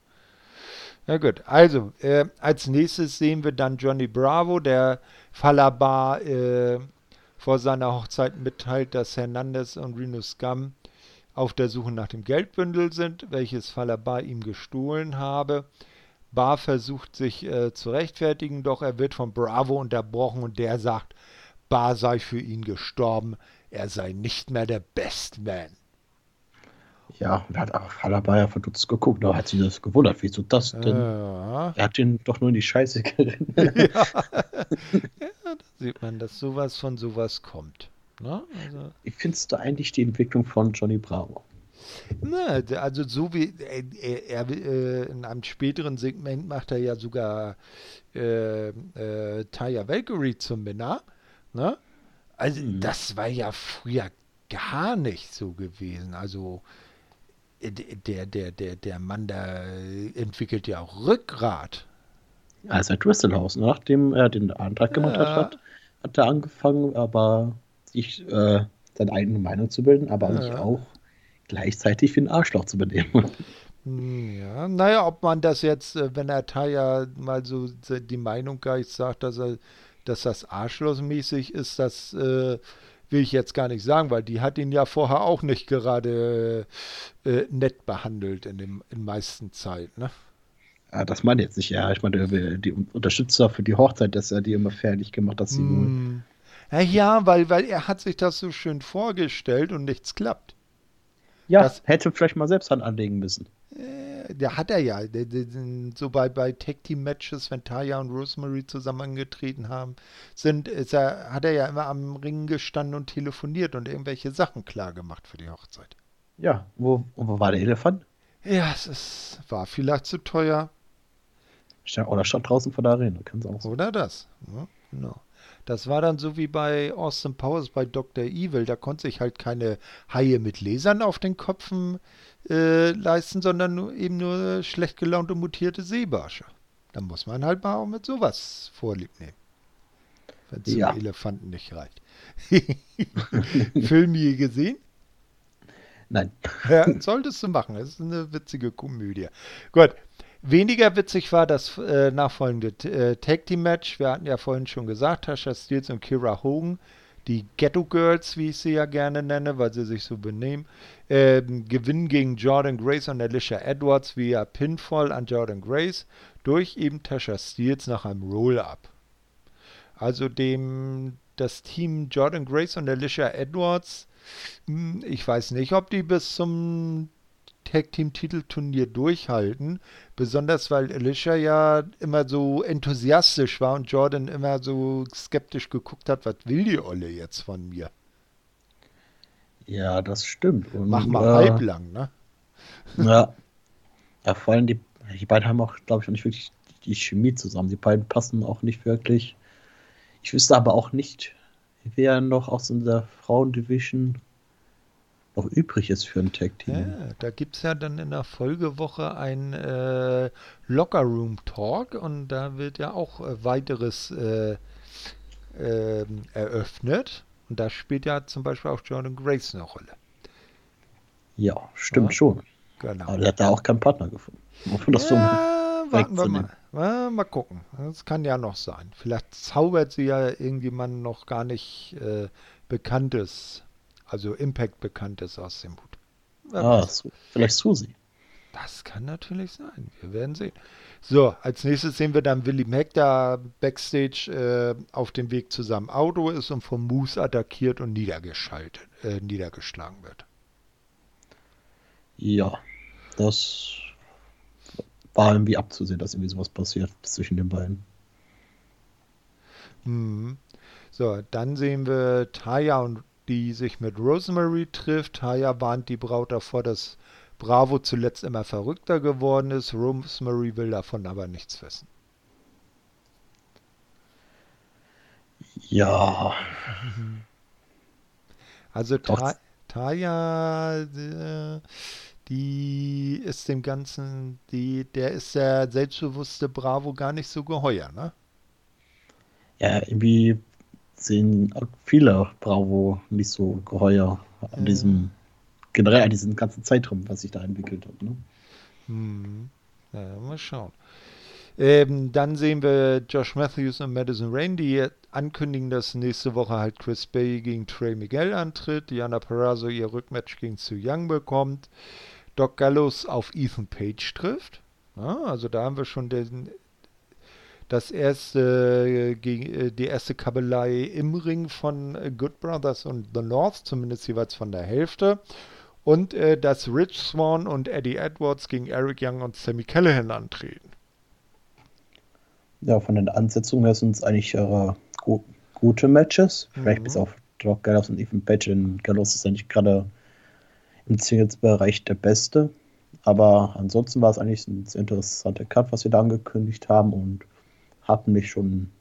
Ja gut, also äh, als nächstes sehen wir dann Johnny Bravo, der Falabar äh, vor seiner Hochzeit mitteilt, dass Hernandez und Reno Scum auf der Suche nach dem Geldbündel sind, welches Falaba ihm gestohlen habe. Bar versucht sich äh, zu rechtfertigen, doch er wird von Bravo unterbrochen und der sagt, Bar sei für ihn gestorben, er sei nicht mehr der Best Man. Ja, und hat auch Hallabayer verdutzt geguckt, da hat sie das gewundert, wieso das denn? Ja. Er hat ihn doch nur in die Scheiße geritten. ja. ja, da sieht man, dass sowas von sowas kommt. Ne? Also, Wie findest du eigentlich die Entwicklung von Johnny Bravo? der- also so wie er, er, er äh, in einem späteren Segment macht er ja sogar äh, äh, Taya Valkyrie zum Männer. Ne? Also Mhm. das war ja früher gar nicht so gewesen. Also äh, der, der, der, der Mann da entwickelt ja auch Rückgrat. Ja, seit Wrestelhaus, nachdem er den Antrag gemacht Ja. hat, hat er angefangen, aber sich äh, seine eigene Meinung zu bilden, aber sich Ja. auch gleichzeitig wie ein Arschloch zu benehmen. Hm, Ja, naja, ob man das jetzt, äh, wenn er Taya mal so die Meinung gleich sagt, dass er, dass das arschlochmäßig ist, das äh, will ich jetzt gar nicht sagen, weil die hat ihn ja vorher auch nicht gerade äh, nett behandelt in dem in meisten Zeit, ne? Ja, das meine ich jetzt nicht, ja. Ich meine, die die Unterstützer für die Hochzeit, dass er die immer fertig gemacht, dass sie. Ja, ja, weil, weil er hat sich das so schön vorgestellt und nichts klappt. Ja, das- hätte vielleicht mal selbst Hand anlegen müssen. Äh, Der hat er ja. Der, der, so bei, bei Tag Team Matches, wenn Taya und Rosemary zusammen angetreten haben, sind, ist er, hat er ja immer am Ring gestanden und telefoniert und irgendwelche Sachen klar gemacht für die Hochzeit. Ja, wo, und wo war der Elefant? Ja, es ist, war vielleicht zu teuer Oder stand draußen vor der Arena, kann es auch sein. oder das. Ja, genau. Das war dann so wie bei Austin Powers bei Dr. Evil. Da konnte sich halt keine Haie mit Lasern auf den Köpfen äh, leisten, sondern nur, eben nur schlecht gelaunte mutierte Seebarsche. Da muss man halt mal auch mit sowas vorlieb nehmen. Wenn es Ja. Elefanten nicht reicht. Film je gesehen? Nein. Ja, solltest du machen. Es ist eine witzige Komödie. Gut. Weniger witzig war das äh, nachfolgende äh, Tag Team Match. Wir hatten ja vorhin schon gesagt, Tasha Steels und Kira Hogan, die Ghetto Girls, wie ich sie ja gerne nenne, weil sie sich so benehmen, ähm, gewinnen gegen Jordan Grace und Alicia Edwards via Pinfall an Jordan Grace durch eben Tasha Steels nach einem Roll-Up. Also dem das Team Jordan Grace und Alicia Edwards hm, Ich weiß nicht, ob die bis zum Tag Team Titelturnier durchhalten. Besonders weil Alicia ja immer so enthusiastisch war und Jordan immer so skeptisch geguckt hat, was will die Olle jetzt von mir? Ja, das stimmt. Und, Mach mal äh, halblang, ne? Ja. Ja, vor allem die, die beiden haben auch, glaube ich, auch nicht wirklich die Chemie zusammen. Die beiden passen auch nicht wirklich. Ich wüsste aber auch nicht, wer noch aus unserer Frauendivision noch übrig ist für ein Tag-Team. Ja, da gibt es ja dann in der Folgewoche ein äh, Locker Room Talk und da wird ja auch äh, weiteres äh, ähm, eröffnet. Und da spielt ja zum Beispiel auch Jordan Grace eine Rolle. Ja, stimmt Ja. schon. Genau. Aber der hat da auch keinen Partner gefunden. Um das so ja, warten wir mal. Ja, mal gucken. Das kann ja noch sein. Vielleicht zaubert sie ja irgendjemand noch gar nicht äh, Bekanntes, also Impact Bekanntes aus dem Hut. Wer Ah, weiß. vielleicht Susi. Das kann natürlich sein. Wir werden sehen. So, als nächstes sehen wir dann Willie Mack, der backstage äh, auf dem Weg zu seinem Auto ist und vom Moose attackiert und niedergeschaltet, äh, niedergeschlagen wird. Ja, das war irgendwie abzusehen, dass irgendwie sowas passiert zwischen den beiden. Mhm. So, dann sehen wir Taya und die sich mit Rosemary trifft. Taya warnt die Braut davor, dass Bravo zuletzt immer verrückter geworden ist. Rosemary will davon aber nichts wissen. Ja, Also. Ta Taya, äh, die ist dem Ganzen, die, der ist der selbstbewusste Bravo gar nicht so geheuer, ne? ja, irgendwie sehen viele Bravo nicht so geheuer an diesem, generell an diesem ganzen Zeitraum, was sich da entwickelt hat. Ne? Hm. Ja, mal schauen. Ähm, dann sehen wir Josh Matthews und Madison Rain, die ankündigen, dass nächste Woche halt Chris Bay gegen Trey Miguel antritt, Diana Perazzo ihr Rückmatch gegen Sue Young bekommt, Doc Gallows auf Ethan Page trifft. Ja, also da haben wir schon den, das erste, äh, gegen, äh, die erste Kabelei im Ring von äh, Good Brothers und The North, zumindest jeweils von der Hälfte. Und äh, dass Rich Swan und Eddie Edwards gegen Eric Young und Sammy Callahan antreten. Ja, von den Ansetzungen her sind es eigentlich äh, gu gute Matches. Vielleicht Mhm. bis auf Doc Gallows und Ethan Page. Denn Gallows ist nicht gerade im Singles-Bereich der Beste. Aber ansonsten war es eigentlich ein sehr interessanter Cut, was wir da angekündigt haben und hatten mich schon ein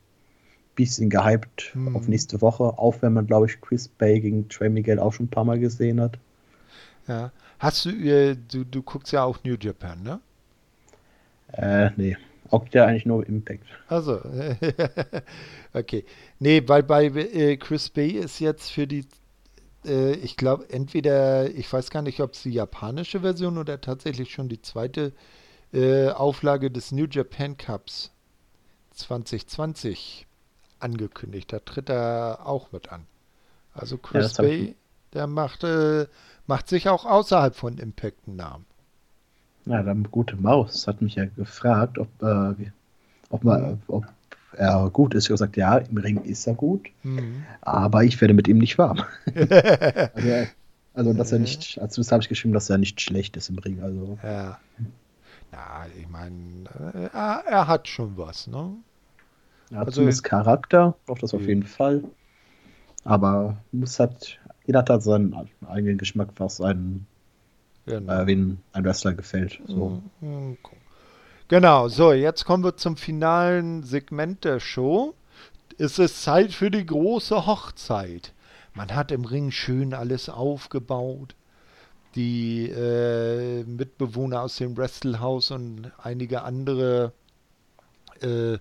bisschen gehypt Mhm. auf nächste Woche. Auch wenn man, glaube ich, Chris Bay gegen Trey Miguel auch schon ein paar Mal gesehen hat. Ja. Hast du, äh, du, du guckst ja auch New Japan, ne? Äh, nee. Auch ja eigentlich nur Impact. Also, okay. Nee, weil bei äh, Chris Bay ist jetzt für die, äh, ich glaube, entweder, ich weiß gar nicht, ob es die japanische Version oder tatsächlich schon die zweite äh, Auflage des New Japan Cups 2020 angekündigt. Da tritt er auch mit an. Also Chris das ich- Bay, der macht, äh, macht sich auch außerhalb von Impact einen Namen. Ja, dann gute Maus hat mich ja gefragt, ob, äh, ob, man, ob er gut ist. Ich habe gesagt, ja, im Ring ist er gut, Mhm. aber ich werde mit ihm nicht warm. also, also, dass er nicht, als habe ich geschrieben, dass er nicht schlecht ist im Ring. Also, Ja. Ja, ich meine, äh, er, er hat schon was, ne? Er hat Also- zumindest Charakter, doch das auf Ja. jeden Fall. Aber muss halt, jeder hat halt seinen eigenen Geschmack, was einen, Genau. äh, wen ein Wrestler gefällt. So. Mhm. Genau, so, jetzt kommen wir zum finalen Segment der Show. Es ist Zeit für die große Hochzeit. Man hat im Ring schön alles aufgebaut. Die äh, Mitbewohner aus dem Wrestlehouse und einige andere äh,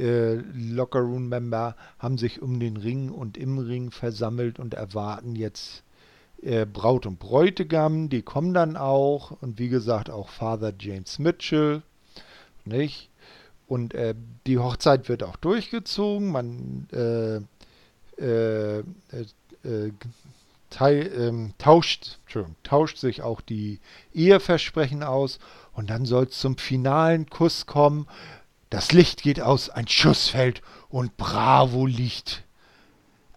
äh, Lockerroom-Member haben sich um den Ring und im Ring versammelt und erwarten jetzt äh, Braut und Bräutigam. Die kommen dann auch und wie gesagt auch Father James Mitchell, nicht? Und äh, die Hochzeit wird auch durchgezogen. Man äh, äh, äh, teil, ähm, tauscht, tauscht sich auch die Eheversprechen aus und dann soll es zum finalen Kuss kommen. Das Licht geht aus, ein Schuss fällt und Bravo liegt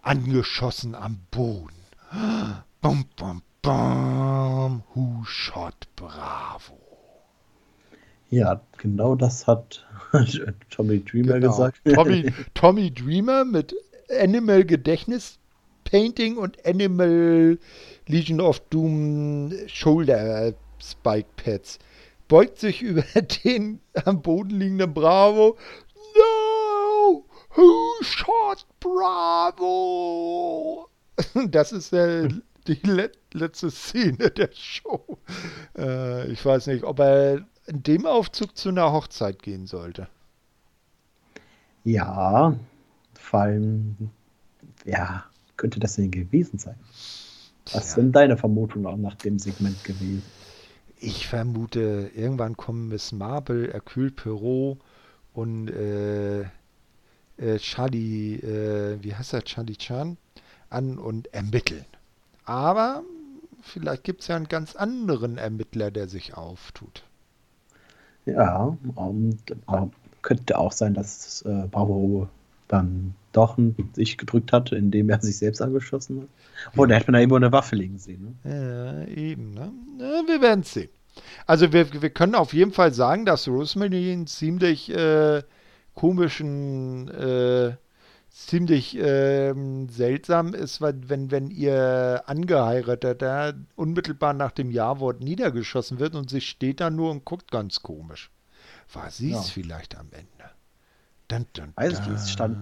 angeschossen am Boden. Bum, bum, bum. Who shot Bravo? Ja, genau das hat Tommy Dreamer Genau. gesagt. Tommy, Tommy Dreamer mit Animal Gedächtnis Painting und Animal Legion of Doom Shoulder Spike Pads. Beugt sich über den am Boden liegenden Bravo. No! Who shot Bravo? Das ist äh, die le letzte Szene der Show. Äh, ich weiß nicht, ob er in dem Aufzug zu einer Hochzeit gehen sollte. Ja, vor allem, ja, könnte das denn gewesen sein? Was Tja. denn deine Vermutung auch nach dem Segment gewesen? Ich vermute, irgendwann kommen Miss Marple, Hercule Perot und äh, äh, Charlie, äh, wie heißt er, Charlie Chan, an und ermitteln. Aber vielleicht gibt es ja einen ganz anderen Ermittler, der sich auftut. Ja, und äh, könnte auch sein, dass äh, Bravo dann doch n- sich gedrückt hat, indem er sich selbst angeschossen hat. Oh, da hätte man da irgendwo eine Waffe liegen sehen. Ne? Ja, eben, ne? Ja, wir werden es sehen. Also wir, wir können auf jeden Fall sagen, dass Rosemary einen ziemlich äh, komischen, äh, ziemlich ähm, seltsam ist, weil wenn, wenn ihr Angeheirateter unmittelbar nach dem Ja-Wort niedergeschossen wird und sie steht da nur und guckt ganz komisch. War sie es Ja. vielleicht am Ende? Dun, dun, Weiß ich es stand-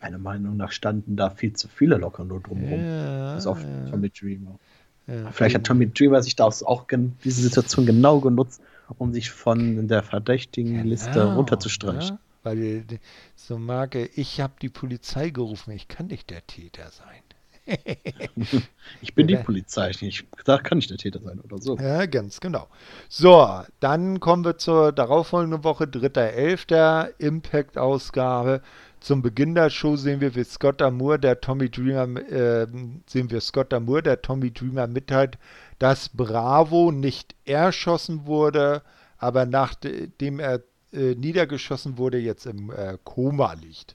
Meiner Meinung nach standen da viel zu viele locker nur drumherum. Ja, Bis auf ja, Tommy Dreamer. Ja. Vielleicht hat Tommy Dreamer sich da auch diese Situation genau genutzt, um sich von der verdächtigen Liste Genau, runterzustreichen. Ja, weil die- so Marke, ich habe die Polizei gerufen, ich kann nicht der Täter sein. Ich bin die. Polizei, ich, da kann ich der Täter sein oder so. Ja, ganz genau. So, dann kommen wir zur darauffolgenden Woche, 3.11. Impact-Ausgabe. Zum Beginn der Show sehen wir, wie Scott Amour, der Tommy Dreamer, äh, sehen wir Scott Amour, der Tommy Dreamer mitteilt, dass Bravo nicht erschossen wurde, aber nachdem er äh, niedergeschossen wurde, jetzt im äh, Koma liegt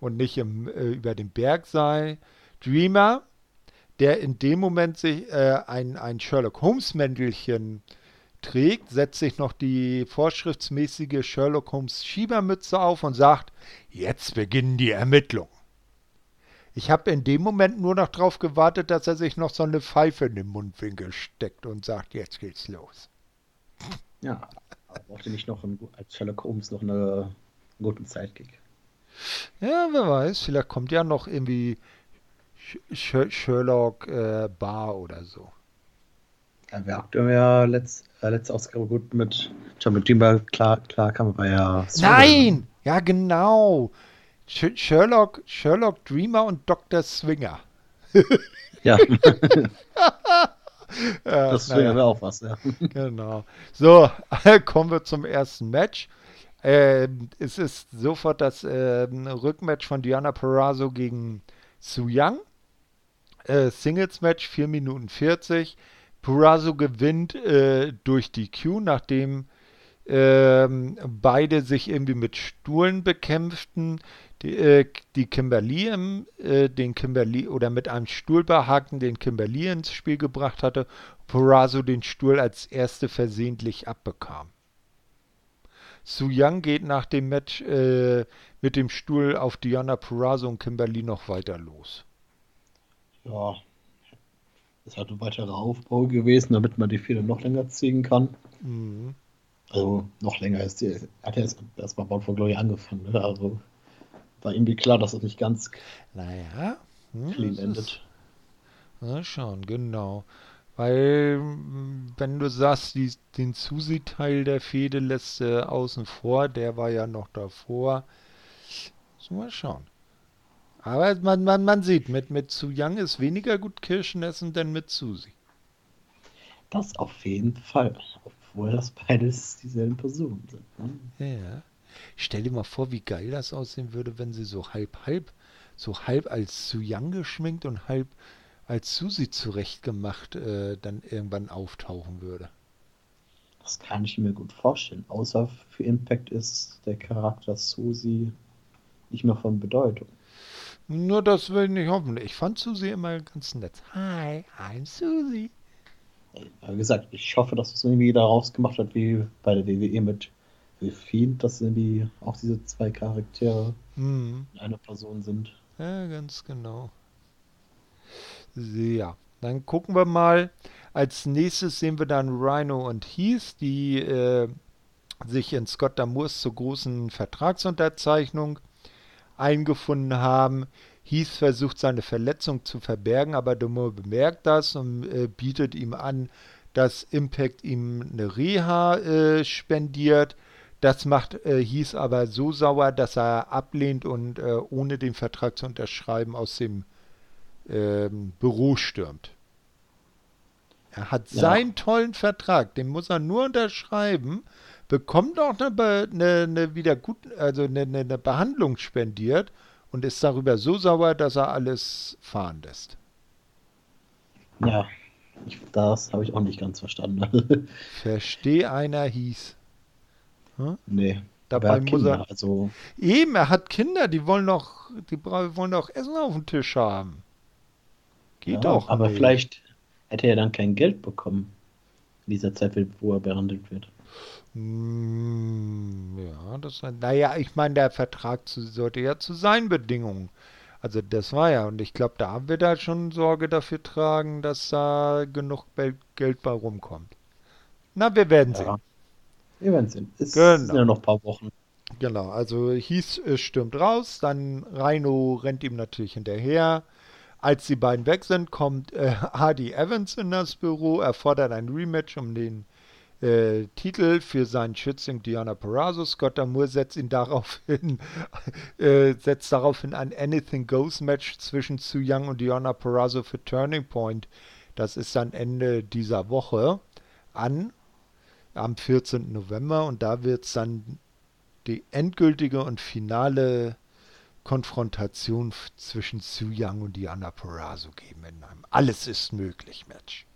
und nicht im, äh, über dem Berg sei. Dreamer, der in dem Moment sich äh, ein, ein Sherlock Holmes-Mäntelchen trägt, setzt sich noch die vorschriftsmäßige Sherlock Holmes Schiebermütze auf und sagt, jetzt beginnen die Ermittlungen. Ich habe in dem Moment nur noch darauf gewartet, dass er sich noch so eine Pfeife in den Mundwinkel steckt und sagt, jetzt geht's los. Ja, brauchte nicht noch ein, als Sherlock Holmes noch eine, einen guten Sidekick. Ja, wer weiß, vielleicht kommt ja noch irgendwie Sh Sherlock äh, Bar oder so. Ja, wir aktuell ja letzt, äh, letzte Ausgabe gut mit mit Jimba klar, klar kam, war ja. Nein! Ja, genau. Sh Sherlock, Sherlock Dreamer und Dr. Swinger. ja. das wäre naja. auch was, ja. Genau. So, kommen wir zum ersten Match. Äh, es ist sofort das äh, Rückmatch von Diana Perazzo gegen Su Young. Äh, Singles-Match, 4 Minuten 40. Purazo gewinnt äh, durch die Q, nachdem ähm, beide sich irgendwie mit Stuhlen bekämpften. Die, äh, die Kimberly, im, äh, den Kimberly oder mit einem Stuhl behaken, den Kimberly ins Spiel gebracht hatte, Purazo den Stuhl als erste versehentlich abbekam. Su Young geht nach dem Match äh, mit dem Stuhl auf Diana Purazo und Kimberly noch weiter los. Ja, ist halt ein weiterer Aufbau gewesen, damit man die Fehler noch länger ziehen kann. Mhm. Also noch länger ist die, hat er erst, erst mal Bound for Glory angefangen. Ne? Also war irgendwie klar, dass es nicht ganz naja, hm, clean endet. Na schon, genau. Weil, wenn du sagst, die, den Susi-Teil der Fehde lässt äh, außen vor, der war ja noch davor. Mal schauen. Aber man, man, man sieht, mit, mit Su Young ist weniger gut Kirschen essen, denn mit Susi. Das auf jeden Fall. Obwohl das beides dieselben Personen sind. Ne? Ja. Stell dir mal vor, wie geil das aussehen würde, wenn sie so halb, halb, so halb als Su Young geschminkt und halb als Susi zurechtgemacht äh, dann irgendwann auftauchen würde. Das kann ich mir gut vorstellen. Außer für Impact ist der Charakter Susi nicht mehr von Bedeutung. Nur das will ich nicht hoffen. Ich fand Susi immer ganz nett. Hi, I'm Susi. Wie gesagt, ich hoffe, dass es irgendwie daraus gemacht hat, wie bei der WWE mit Fiend, dass irgendwie auch diese zwei Charaktere mhm. eine Person sind. Ja, ganz genau. Ja, dann gucken wir mal. Als nächstes sehen wir dann Rhino und Heath, die äh, sich in Scott Damours zur großen Vertragsunterzeichnung eingefunden haben. Heath versucht seine Verletzung zu verbergen, aber Domo bemerkt das und äh, bietet ihm an, dass Impact ihm eine Reha äh, spendiert. Das macht äh, Heath aber so sauer, dass er ablehnt und äh, ohne den Vertrag zu unterschreiben aus dem ähm, Büro stürmt. Er hat ja. seinen tollen Vertrag, den muss er nur unterschreiben bekommt auch eine, eine, eine wieder gut, also eine, eine Behandlung spendiert und ist darüber so sauer, dass er alles fahren lässt. Ja, ich, das habe ich auch nicht ganz verstanden. Versteh einer hieß. Hm? Nee. Dabei muss Kinder, er. Also... Eben, er hat Kinder, die wollen doch, die wollen doch Essen auf dem Tisch haben. Geht ja, doch. Aber nicht. vielleicht hätte er dann kein Geld bekommen. In dieser Zeit, wo er behandelt wird. Hm, ja, das naja, ich meine, der Vertrag zu, sollte ja zu seinen Bedingungen. Also das war ja, und ich glaube, da wird er schon Sorge dafür tragen, dass da genug Geld bei rumkommt. Na, wir werden ja. sehen. Wir werden sehen. Es genau. sind ja noch ein paar Wochen. Genau, also hieß, es stürmt raus, dann Rhino rennt ihm natürlich hinterher. Als die beiden weg sind, kommt äh, Hardy Evans in das Büro, er fordert ein Rematch um den äh, Titel für seinen Schützling Diana Perazzo. Scott Damour setzt ihn daraufhin, äh, setzt daraufhin ein Anything Goes Match zwischen Su Young und Diana Perazzo für Turning Point. Das ist dann Ende dieser Woche an, am 14. November. Und da wird es dann die endgültige und finale Konfrontation zwischen Su Young und Diana Perazzo geben in einem Alles ist möglich Match.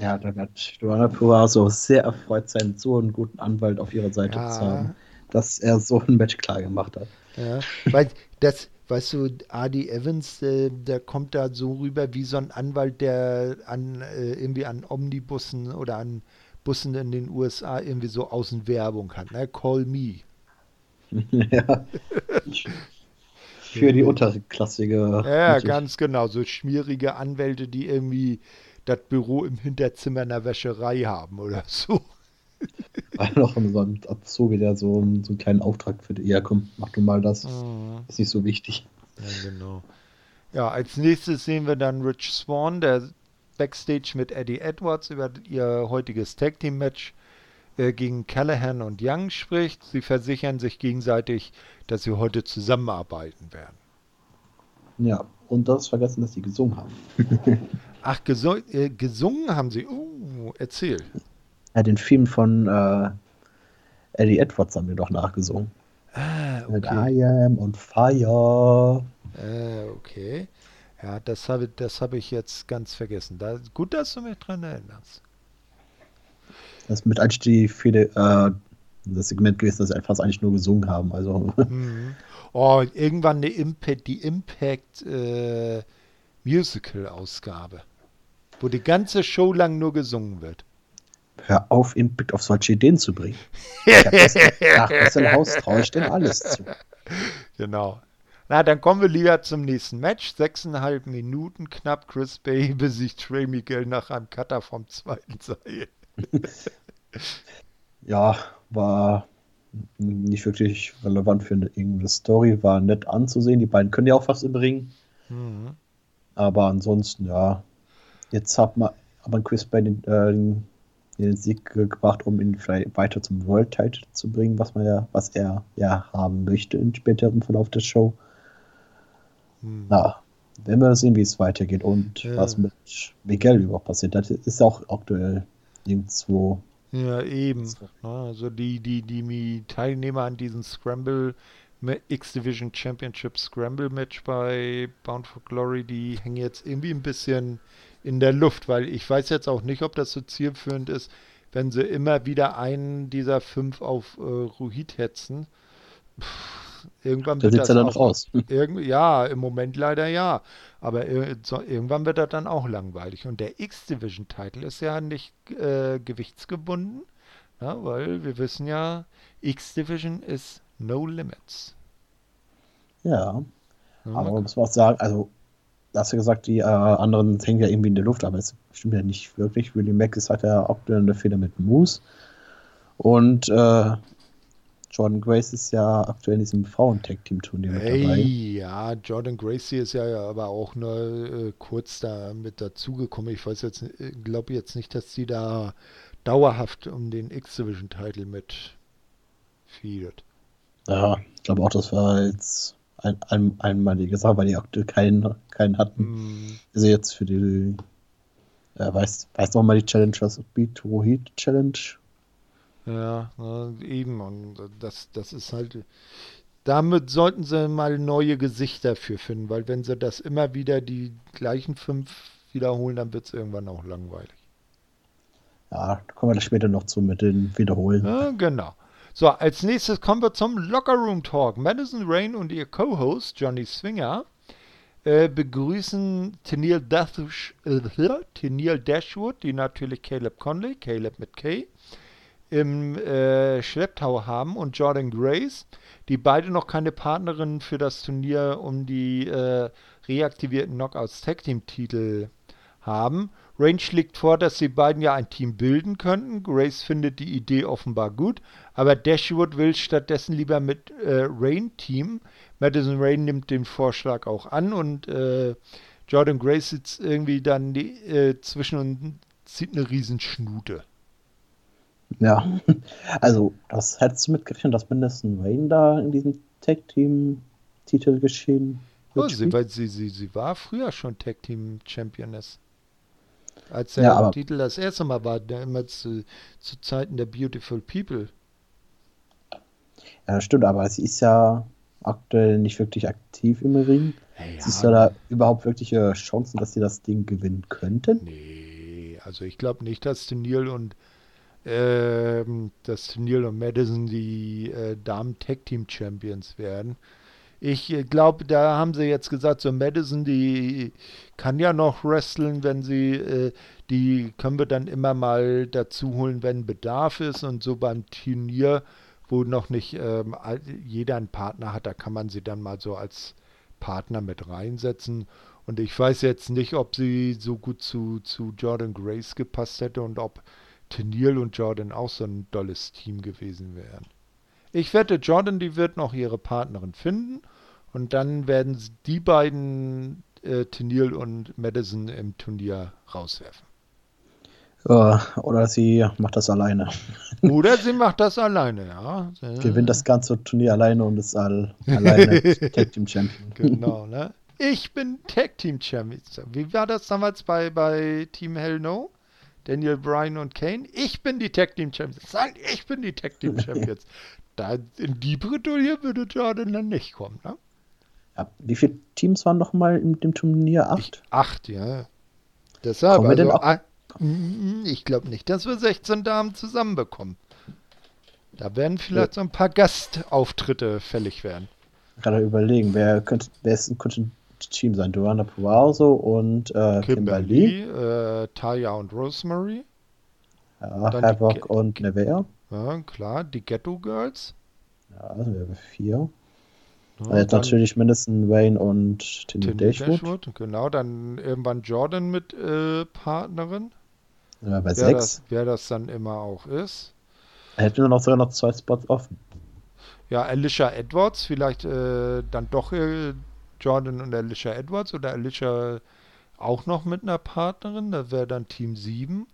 Ja, da wird Joanna Purazo sehr erfreut sein, so einen guten Anwalt auf ihrer Seite ja. zu haben, dass er so ein Match klar gemacht hat. Ja, weil das, weißt du, Adi Evans, äh, der kommt da so rüber wie so ein Anwalt, der an äh, irgendwie an Omnibussen oder an Bussen in den USA irgendwie so Außenwerbung hat. Ne? Call me. ja. Für die unterklassige. Ja, ganz genau. So schmierige Anwälte, die irgendwie das Büro im Hinterzimmer einer Wäscherei haben oder so. War noch so ein Azubi, der so, so einen kleinen Auftrag für die. Ja, komm, mach du mal das. Mhm. Ist nicht so wichtig. Ja, genau. Ja, als nächstes sehen wir dann Rich Swan, der Backstage mit Eddie Edwards über ihr heutiges Tag Team Match äh, gegen Callahan und Young spricht. Sie versichern sich gegenseitig, dass sie heute zusammenarbeiten werden. Ja, und das vergessen, dass sie gesungen haben. Ach, äh, gesungen haben sie. Uh, erzähl. Ja, den Film von äh, Eddie Edwards haben wir doch nachgesungen. Ah, okay. I am on fire. Äh, okay. Ja, das habe das hab ich jetzt ganz vergessen. Da, gut, dass du mich dran erinnerst. Das ist mit eigentlich die viele, äh, das Segment gewesen, dass sie einfach eigentlich nur gesungen haben. Also. Mhm. Oh, irgendwann eine Impact, die Impact äh, Musical-Ausgabe, wo die ganze Show lang nur gesungen wird. Hör auf, Impact auf solche Ideen zu bringen. Nach Wrestle Haus traue ich denn alles zu. Genau. Na, dann kommen wir lieber zum nächsten Match. Sechseinhalb Minuten knapp. Chris Bay besiegt Trey Miguel nach einem Cutter vom zweiten Seil. ja, war nicht wirklich relevant für eine, irgendeine Story. War nett anzusehen. Die beiden können ja auch was im Ring. Mhm. Aber ansonsten, ja. Jetzt hat man aber Chris Bay den, äh, den, den Sieg gebracht, um ihn vielleicht weiter zum World Title zu bringen, was man ja, was er ja haben möchte im späteren Verlauf der Show. Hm. Na, werden wir sehen, wie es weitergeht und ja. was mit Miguel überhaupt passiert. Das ist auch aktuell irgendwo. Ja, eben. Also die, die, die Teilnehmer an diesem Scramble X-Division Championship Scramble Match bei Bound for Glory, die hängen jetzt irgendwie ein bisschen in der Luft, weil ich weiß jetzt auch nicht, ob das so zielführend ist, wenn sie immer wieder einen dieser fünf auf äh, Ruhit hetzen. Pff Irgendwann da wird das dann auch, raus. ja, im Moment leider ja. Aber irgendwann wird das dann auch langweilig. Und der X-Division-Title ist ja nicht äh, gewichtsgebunden, na, weil wir wissen ja, X-Division ist No Limits. Ja. aber muss man auch sagen, also, hast du gesagt, die äh, anderen hängen ja irgendwie in der Luft, aber es stimmt ja nicht wirklich. William Mack ist halt ja aktuell eine Fehler mit Moose. Und äh, Jordan Grace ist ja aktuell in diesem Frauen-Tag-Team-Turnier mit hey, dabei. Ja, Jordan Gracie ist ja aber auch nur äh, kurz da mit dazugekommen. Ich weiß jetzt, äh, glaube jetzt nicht, dass sie da dauerhaft um den X-Division-Title mit feedet. Ja, ich glaube auch, das war jetzt ein, ein, einmalige Sache, weil die aktuell keinen, keinen hatten. Mm. Also jetzt für die, äh, weißt, du noch mal die Challenge, was Beat to Heat Challenge ja, ne, eben. Und das, das ist halt. Damit sollten sie mal neue Gesichter für finden, weil wenn sie das immer wieder die gleichen fünf wiederholen, dann wird es irgendwann auch langweilig. Ja, da kommen wir später noch zu mit den Wiederholen. Ja, genau. So, als nächstes kommen wir zum Locker Room Talk. Madison Rain und ihr Co-Host Johnny Swinger äh, begrüßen Tennille, Dash, äh, Dashwood, die natürlich Caleb Conley, Caleb mit K, im äh, Schlepptau haben und Jordan Grace, die beide noch keine Partnerin für das Turnier um die äh, reaktivierten Knockouts Tag Team Titel haben. Range schlägt vor, dass sie beiden ja ein Team bilden könnten. Grace findet die Idee offenbar gut, aber Dashwood will stattdessen lieber mit äh, Rain Team. Madison Rain nimmt den Vorschlag auch an und äh, Jordan Grace sitzt irgendwie dann die, äh, zwischen und zieht eine Riesenschnute. Ja, also das hättest du mitgerechnet, dass mindestens Wayne da in diesem Tag-Team-Titel geschehen wird. Oh, sie, weil sie, sie, sie war früher schon Tag-Team-Championess. Als der ja, Titel das erste Mal war, immer zu, zu Zeiten der Beautiful People. Ja, stimmt, aber sie ist ja aktuell nicht wirklich aktiv im Ring. Ja, Siehst du da überhaupt wirkliche Chancen, dass sie das Ding gewinnen könnten? Nee, also ich glaube nicht, dass Neil und ähm, dass Neil und Madison die äh, Damen Tag Team Champions werden. Ich glaube, da haben sie jetzt gesagt, so Madison, die kann ja noch wresteln, wenn sie, äh, die können wir dann immer mal dazu holen, wenn Bedarf ist. Und so beim Turnier, wo noch nicht ähm, jeder einen Partner hat, da kann man sie dann mal so als Partner mit reinsetzen. Und ich weiß jetzt nicht, ob sie so gut zu, zu Jordan Grace gepasst hätte und ob Tennille und Jordan auch so ein dolles Team gewesen wären. Ich wette, Jordan, die wird noch ihre Partnerin finden und dann werden die beiden, äh, Tennille und Madison, im Turnier rauswerfen. Oder sie macht das alleine. Oder sie macht das alleine, ja. Gewinnt das ganze Turnier alleine und ist all, alleine Tag Team Champion. Genau, ne? Ich bin Tag Team Champion. Wie war das damals bei, bei Team Hell No? Daniel Bryan und Kane. Ich bin die Tag Team Champions. Sagt, ich bin die Tag Team Champions. da in die Bredouille würde Jordan dann nicht kommen, ne? Wie viele Teams waren noch mal in dem Turnier? Acht? Ich, acht, ja. Deshalb, Kommen also, auch... ich glaube nicht, dass wir 16 Damen zusammenbekommen. Da werden vielleicht ja. so ein paar Gastauftritte fällig werden. Gerade überlegen, wer könnte, wer ist, könnte ein Team sein? Joanna Puarzo und äh, Kimberly. Kimberly äh, Taya und Rosemary. Ja, Havoc und Nevea. Ja, klar, die Ghetto Girls. Ja, also wir haben vier. Ja, jetzt natürlich mindestens Wayne und Timmy Dashwood. Dashwood. Genau, dann irgendwann Jordan mit äh, Partnerin. Ja, bei wer sechs. Das, wer das dann immer auch ist. Hätten wir noch sogar noch zwei Spots offen. Ja, Alicia Edwards, vielleicht äh, dann doch äh, Jordan und Alicia Edwards oder Alicia auch noch mit einer Partnerin, da wäre dann Team 7.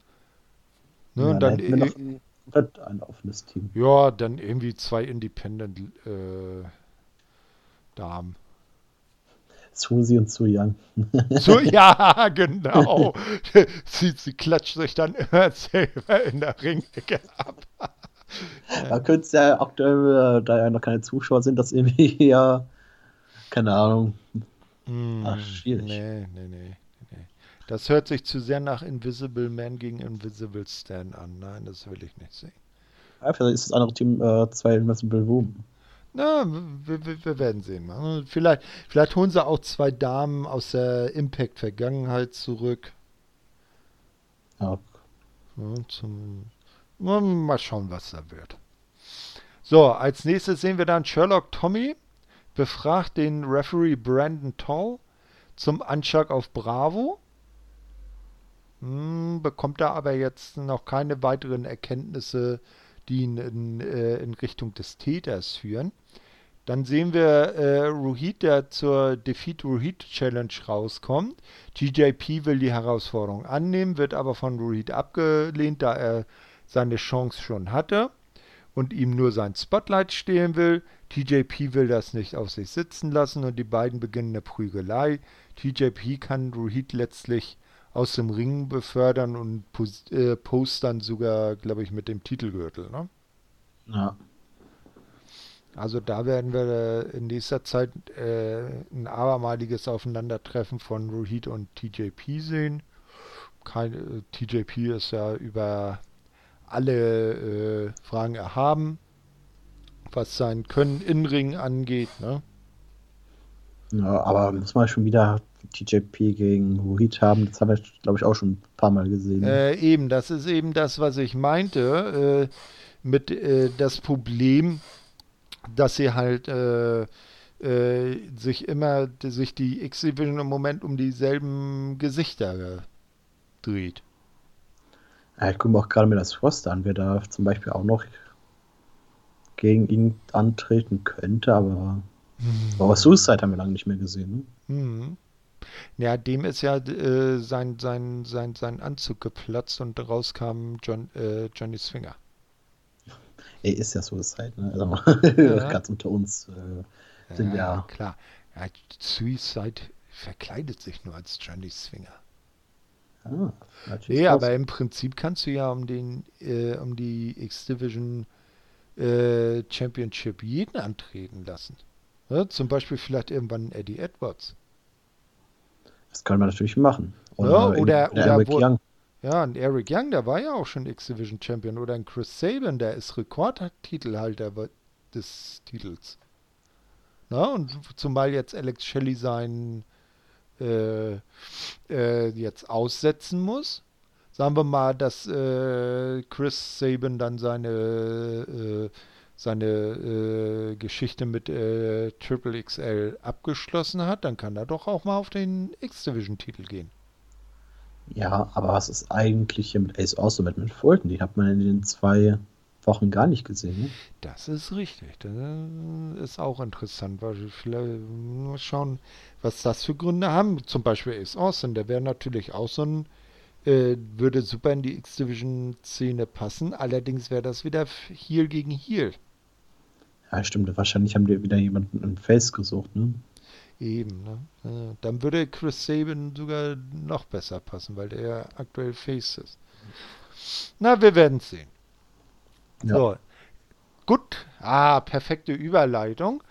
Ne, ja, und dann, dann noch ein, ein offenes Team. Ja, dann irgendwie zwei Independent äh, Damen. Susi und Su Young. so, ja, genau. sie, sie klatscht sich dann immer selber in der Ringecke ab. Da könnte es ja aktuell, äh, da ja noch keine Zuschauer sind, das irgendwie ja, keine Ahnung. Mm, Ach, schwierig. Nee, nee, nee, nee. Das hört sich zu sehr nach Invisible Man gegen Invisible Stan an. Nein, das will ich nicht sehen. Ja, vielleicht ist das andere Team äh, zwei Invisible Women. Na, wir, wir, wir, werden sehen. Vielleicht, vielleicht holen sie auch zwei Damen aus der Impact-Vergangenheit zurück. Ja. ja zum, mal schauen, was da wird. So, als nächstes sehen wir dann Sherlock Tommy befragt den Referee Brandon Toll zum Anschlag auf Bravo. Hm, bekommt er aber jetzt noch keine weiteren Erkenntnisse die in, in, äh, in Richtung des Täters führen. Dann sehen wir äh, Rohit, der zur Defeat Rohit Challenge rauskommt. TJP will die Herausforderung annehmen, wird aber von Rohit abgelehnt, da er seine Chance schon hatte und ihm nur sein Spotlight stehlen will. TJP will das nicht auf sich sitzen lassen und die beiden beginnen eine Prügelei. TJP kann Rohit letztlich aus dem Ring befördern und äh, postern sogar, glaube ich, mit dem Titelgürtel. Ne? Ja. Also da werden wir äh, in nächster Zeit äh, ein abermaliges Aufeinandertreffen von Rohit und TJP sehen. Kein, äh, TJP ist ja über alle äh, Fragen erhaben, was sein Können in Ring angeht. Ne? Ja, aber muss man schon wieder TJP gegen Rohit haben, das haben wir, glaube ich, auch schon ein paar Mal gesehen. Äh, eben, das ist eben das, was ich meinte, äh, mit das Problem, dass sie halt äh, äh, sich immer, sich die X-Division im Moment um dieselben Gesichter dreht. Ja, ich gucke mir auch gerade mir das Frost an, wer da zum Beispiel auch noch gegen ihn antreten könnte, aber hm. Aber Suicide haben wir lange nicht mehr gesehen. Ne? Hm. Ja, dem ist ja äh, sein, sein, sein, sein Anzug geplatzt und daraus kam John, äh, Johnny Swinger. Er ist ja Suicide, ne? Also, ja. ganz unter uns äh, sind ja, ja. Klar. Ja, Suicide verkleidet sich nur als Johnny Swinger. Ah, nee, aber im Prinzip kannst du ja um den äh, um die X-Division äh, Championship jeden antreten lassen. Ja, zum Beispiel vielleicht irgendwann Eddie Edwards. Das kann man natürlich machen. Oder, ja, oder, oder, oder Eric wo, Young. Ja, ein Eric Young, der war ja auch schon X-Division Champion. Oder ein Chris Sabin, der ist Rekordtitelhalter des Titels. Ne? Und zumal jetzt Alex Shelley sein äh, äh, jetzt aussetzen muss. Sagen wir mal, dass äh, Chris Saban dann seine, äh, seine äh, Geschichte mit äh, Triple XL abgeschlossen hat, dann kann er doch auch mal auf den X-Division-Titel gehen. Ja, aber was ist eigentlich hier mit Ace Austin mit, mit Fulton? Die hat man in den zwei Wochen gar nicht gesehen. Ne? Das ist richtig. Das ist auch interessant. Weil vielleicht mal schauen, was das für Gründe haben. Zum Beispiel Ace Austin, der wäre natürlich auch so ein, äh, würde super in die X-Division-Szene passen. Allerdings wäre das wieder Heal gegen Heal. Ja, stimmt. Wahrscheinlich haben die wieder jemanden im Face gesucht, ne? Eben, ne? Dann würde Chris Sabin sogar noch besser passen, weil der ja aktuell Face ist. Na, wir werden sehen. Ja. So. Gut. Ah, perfekte Überleitung.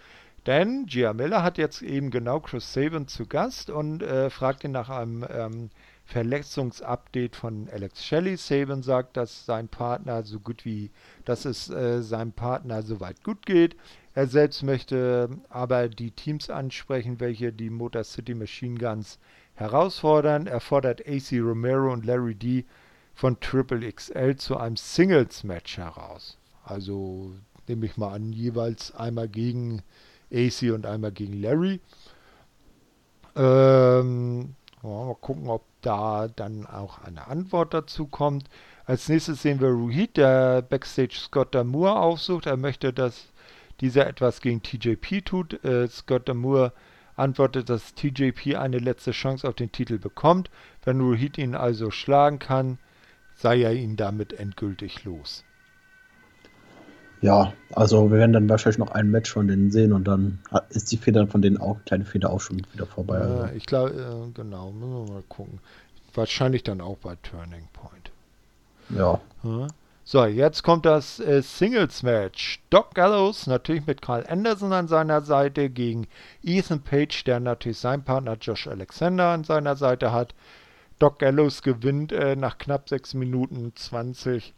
Denn Gia Miller hat jetzt eben genau Chris Sabin zu Gast und äh, fragt ihn nach einem ähm, Verletzungsupdate von Alex Shelley. Sabin sagt, dass sein Partner so gut wie, dass es äh, seinem Partner soweit gut geht. Er selbst möchte aber die Teams ansprechen, welche die Motor City Machine Guns herausfordern. Er fordert AC Romero und Larry D von Triple XL zu einem Singles-Match heraus. Also nehme ich mal an, jeweils einmal gegen AC und einmal gegen Larry. Ähm, mal gucken, ob da dann auch eine Antwort dazu kommt. Als nächstes sehen wir Ruhit, der Backstage Scott Damour aufsucht. Er möchte, dass dieser etwas gegen TJP tut. Äh, Scott Damour antwortet, dass TJP eine letzte Chance auf den Titel bekommt. Wenn Ruhit ihn also schlagen kann, sei er ihn damit endgültig los. Ja, also wir werden dann wahrscheinlich noch ein Match von denen sehen und dann ist die Feder von denen auch, kleine Feder auch schon wieder vorbei. Ja, also. ich glaube, äh, genau, müssen wir mal gucken. Wahrscheinlich dann auch bei Turning Point. Ja. ja. So, jetzt kommt das äh, Singles-Match. Doc Gallows natürlich mit Carl Anderson an seiner Seite gegen Ethan Page, der natürlich seinen Partner Josh Alexander an seiner Seite hat. Doc Gallows gewinnt äh, nach knapp 6 Minuten 20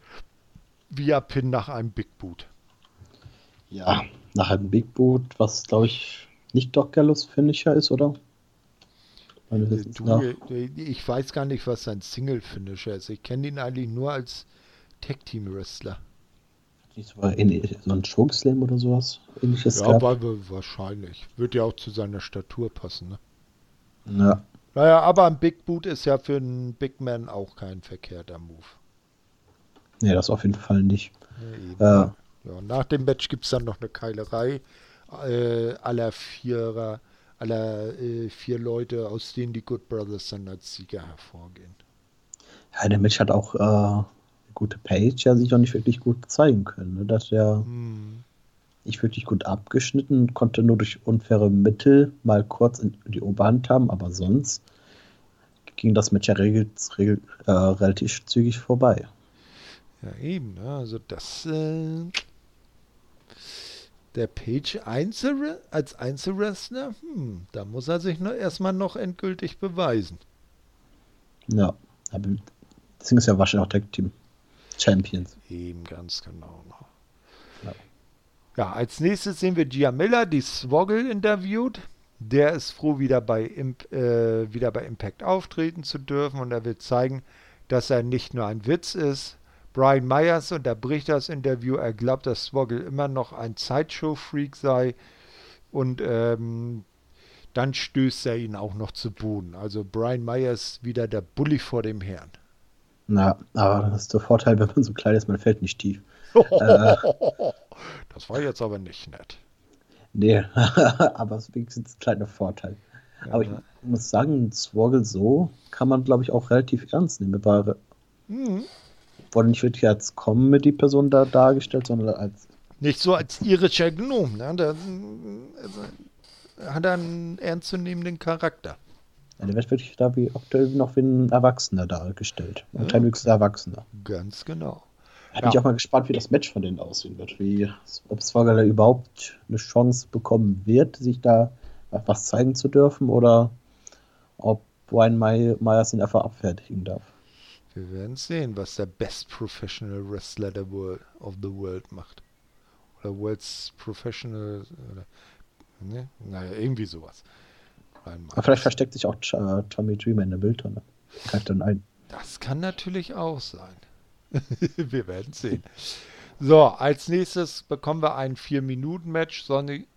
via Pin nach einem Big Boot. Ja, nach einem Big Boot, was glaube ich nicht Doc Gallows Finisher ist, oder? Du, ich weiß gar nicht, was sein Single Finisher ist. Ich kenne ihn eigentlich nur als Tag Team Wrestler. Nicht so, ein Chokeslam oder sowas ähnliches Ja, gab. wahrscheinlich. Wird ja auch zu seiner Statur passen, ne? Ja. Naja, aber ein Big Boot ist ja für einen Big Man auch kein verkehrter Move. Nee, das auf jeden Fall nicht. Ja, äh, ja, nach dem Match gibt es dann noch eine Keilerei äh, aller Vierer, aller äh, vier Leute, aus denen die Good Brothers dann als Sieger hervorgehen. Ja, der Match hat auch äh, gute Page ja sich auch nicht wirklich gut zeigen können. Ne? Dass er hm. nicht wirklich gut abgeschnitten, konnte nur durch unfaire Mittel mal kurz in die Oberhand haben, aber sonst ging das Match ja regel, regel, äh, relativ zügig vorbei. Ja, eben, ne? also das äh, der Page Einzel als Einzelwrestler, hm, da muss er sich noch erstmal noch endgültig beweisen. Ja, aber deswegen ist ja wahrscheinlich auch Tag Team. Champions. Eben, ganz genau. Ja. ja, als nächstes sehen wir Gia Miller, die Swoggle interviewt. Der ist froh, wieder bei, Imp, äh, wieder bei Impact auftreten zu dürfen und er will zeigen, dass er nicht nur ein Witz ist. Brian Myers unterbricht das Interview. Er glaubt, dass Swoggle immer noch ein Sideshow-Freak sei und ähm, dann stößt er ihn auch noch zu Boden. Also Brian Myers wieder der Bully vor dem Herrn. Na, aber das ist der Vorteil, wenn man so klein ist, man fällt nicht tief. äh, das war jetzt aber nicht nett. Nee, aber es ist wenigstens ein kleiner Vorteil. Ja. Aber ich muss sagen, Swoggle so kann man, glaube ich, auch relativ ernst nehmen. War, mhm. Wurde nicht wirklich als Comedy-Person da dargestellt, sondern als. Nicht so als irischer Gnome, ne? Da, also, hat einen ernstzunehmenden Charakter. Ja, der wird wirklich da wie aktuell noch wie ein Erwachsener dargestellt. Ein ja. kleinwüchsiger Erwachsener. Ganz genau. Da bin ich auch mal gespannt, wie das Match von denen aussehen wird. Wie, ob Swagger überhaupt eine Chance bekommen wird, sich da was zeigen zu dürfen oder ob Brian Myers ihn einfach abfertigen darf. Wir werden sehen, was der Best Professional Wrestler der world, of the World macht. Oder World's Professional. Oder Ne? Naja, irgendwie sowas. Aber vielleicht versteckt sich auch äh, Tommy Dreamer in der Mülltonne. Greift dann ein. Das kann natürlich auch sein. wir werden sehen. So, als nächstes bekommen wir ein 4-Minuten-Match. Sonny,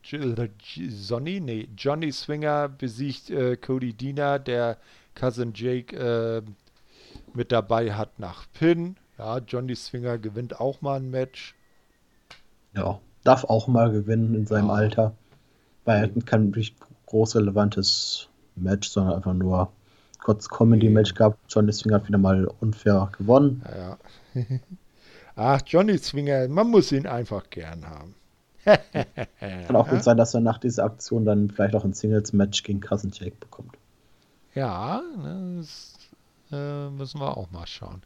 Sonny, nee, Johnny Swinger besiegt äh, Cody Diener, der Cousin Jake äh, mit dabei hat nach Pin. Ja, Johnny Swinger gewinnt auch mal ein Match. Ja, darf auch mal gewinnen in seinem ja. Alter. Weil er wirklich groß relevantes Match, sondern einfach nur kurz Comedy-Match gehabt. Johnny Swinger hat wieder mal unfair gewonnen. Ja. Ach, Johnny Swinger, man muss ihn einfach gern haben. Kann auch gut sein, dass er nach dieser Aktion dann vielleicht auch ein Singles-Match gegen Cousin Jake bekommt. Ja, ne, das äh, müssen wir auch mal schauen.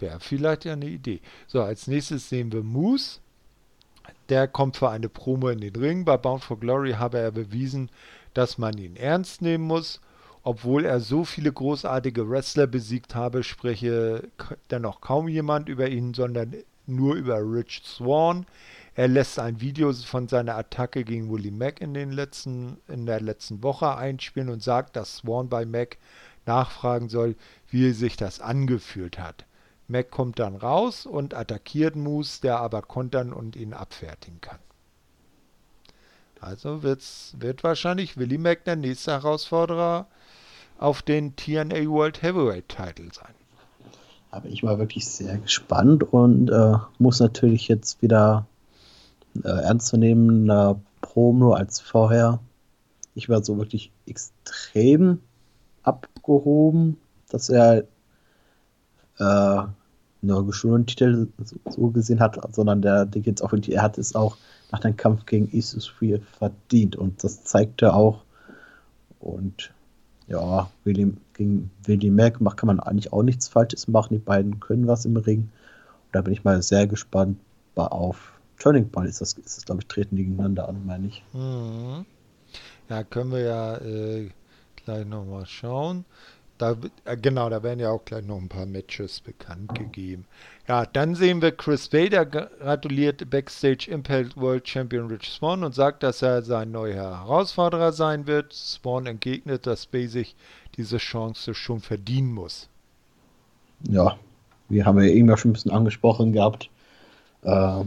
Wäre vielleicht ja eine Idee. So, als nächstes sehen wir Moose. Der kommt für eine Promo in den Ring. Bei Bound for Glory habe er bewiesen, dass man ihn ernst nehmen muss. Obwohl er so viele großartige Wrestler besiegt habe, spreche dennoch kaum jemand über ihn, sondern nur über Rich Swan. Er lässt ein Video von seiner Attacke gegen Willie Mack in, den letzten, in der letzten Woche einspielen und sagt, dass Swan bei Mack nachfragen soll, wie sich das angefühlt hat. Mac kommt dann raus und attackiert Moose, der aber kontern und ihn abfertigen kann. Also wird's, wird wahrscheinlich Willie Mac der nächste Herausforderer auf den TNA World Heavyweight Title sein. Da ich mal wirklich sehr gespannt und äh, muss natürlich jetzt wieder äh, ernstzunehmender Promo als vorher. Ich war so wirklich extrem abgehoben, dass er äh, nur geschulten Titel so gesehen hat, sondern der, der jetzt auch wirklich, er hat es auch nach dem Kampf gegen Isus Free verdient und das zeigt er auch. Und ja, Willi, gegen Willi Mack kann man eigentlich auch nichts Falsches machen. Die beiden können was im Ring. Und da bin ich mal sehr gespannt auf Turning Point. Ist das, ist das glaube ich, treten die gegeneinander an, meine ich. Mhm. Ja, können wir ja äh, gleich nochmal schauen. Da, äh, genau, da werden ja auch gleich noch ein paar Matches bekannt gegeben. Ja, dann sehen wir Chris Vader gratuliert Backstage Impact World Champion Rich Swan und sagt, dass er sein neuer Herausforderer sein wird. Swan entgegnet, dass Bay sich diese Chance schon verdienen muss. Ja, wir haben ja eben ja schon ein bisschen angesprochen gehabt. Äh,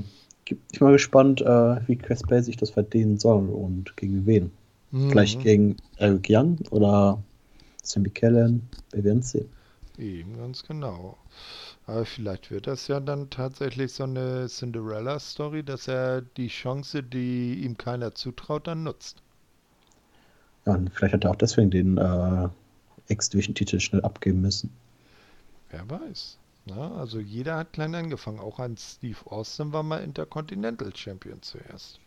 ich bin mal gespannt, äh, wie Chris Bay sich das verdienen soll und gegen wen. Mhm. Vielleicht gegen Eric Young oder Sammy Kellen, wir werden es sehen. Eben, ganz genau. Aber vielleicht wird das ja dann tatsächlich so eine Cinderella-Story, dass er die Chance, die ihm keiner zutraut, dann nutzt. Ja, und vielleicht hat er auch deswegen den äh, X-Division-Titel schnell abgeben müssen. Wer weiß. Na, also jeder hat klein angefangen. Auch ein Steve Austin war mal Intercontinental Champion zuerst.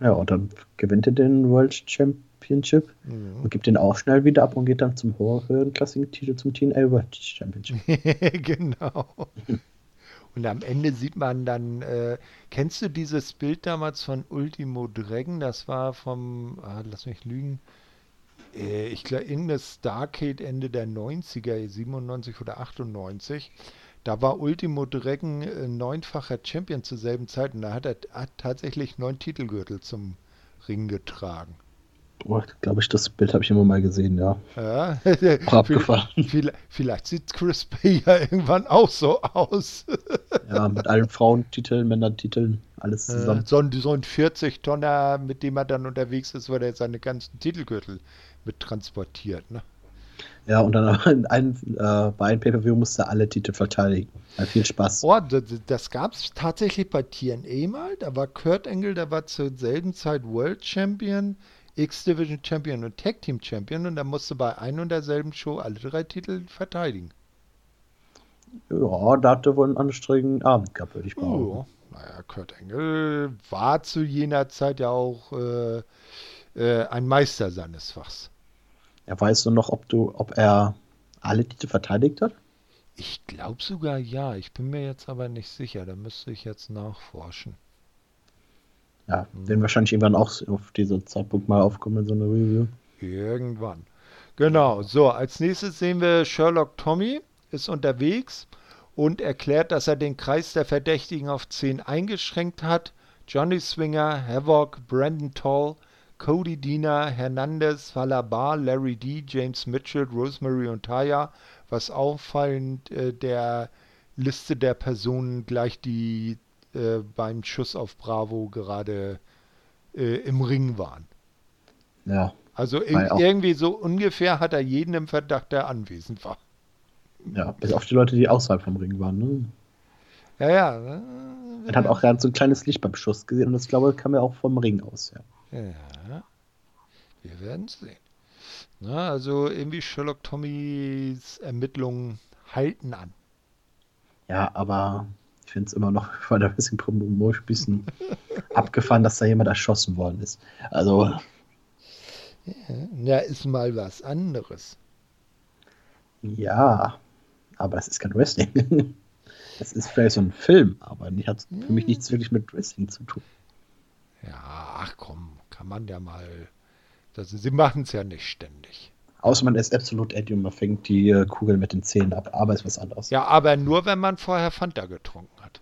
Ja, und dann gewinnt er den World Championship mhm. und gibt den auch schnell wieder ab und geht dann zum höheren Titel zum TNA World Championship. genau. und am Ende sieht man dann, äh, kennst du dieses Bild damals von Ultimo Dragon? Das war vom, ah, lass mich lügen, äh, ich glaube in das Starcade Ende der 90er, 97 oder 98. Da war Ultimo Dragon äh, neunfacher Champion zur selben Zeit und da hat er hat tatsächlich neun Titelgürtel zum Ring getragen. Boah, glaube ich, das Bild habe ich immer mal gesehen, ja. Ja, abgefahren. Vielleicht, vielleicht sieht Chris Bay ja irgendwann auch so aus. ja, mit allen Frauentiteln, Männertiteln, alles zusammen. So, ein, so ein 40-Tonner, mit dem er dann unterwegs ist, weil er seine ganzen Titelgürtel mit transportiert, ne? Ja, und dann in einem, äh, bei einem Pay-Per-View musste er alle Titel verteidigen. Ja, viel Spaß. Oh, das, das gab es tatsächlich bei TNA mal. Da war Kurt Angle, der war zur selben Zeit World Champion, X-Division Champion und Tag Team Champion und er musste bei ein und derselben Show alle drei Titel verteidigen. Ja, da hat er wohl einen anstrengenden Abend gehabt, würde ich behaupten. Oh, naja, Kurt Angle war zu jener Zeit ja auch äh, äh, ein Meister seines Fachs. Ja, weißt du noch, ob du, ob er alle Titel verteidigt hat? Ich glaube sogar ja. Ich bin mir jetzt aber nicht sicher. Da müsste ich jetzt nachforschen. Ja, hm. werden wahrscheinlich irgendwann auch auf diesen Zeitpunkt mal aufkommen in so eine Review. Irgendwann. Genau. So, als nächstes sehen wir Sherlock Tommy ist unterwegs und erklärt, dass er den Kreis der Verdächtigen auf 10 eingeschränkt hat. Johnny Swinger, Havoc, Brandon Toll, Cody Diener, Hernandez, Falabar, Larry D, James Mitchell, Rosemary und Taya. Was auffallend äh, der Liste der Personen gleich die äh, beim Schuss auf Bravo gerade äh, im Ring waren. Ja. Also irgendwie so ungefähr hat er jeden im Verdacht, der anwesend war. Ja, bis auf die Leute, die außerhalb vom Ring waren. Ne? Ja, ja. Man hat auch gerade so ein kleines Licht beim Schuss gesehen und das, glaube ich, kam ja auch vom Ring aus. Ja, ja wir werden sehen. Na, also irgendwie Sherlock Tommys Ermittlungen halten an. Ja, aber ich finde es immer noch von der bisschen ein bisschen abgefahren, dass da jemand erschossen worden ist. Also. Ja, ist mal was anderes. Ja, aber es ist kein Wrestling. Es ist vielleicht so ein Film, aber die hat für mich nichts wirklich mit Wrestling zu tun. Ja, ach komm, kann man ja mal. Das, sie machen es ja nicht ständig. Außer man ist absolut und man fängt die äh, Kugel mit den Zähnen ab, aber ist was anderes. Ja, aber nur, wenn man vorher Fanta getrunken hat.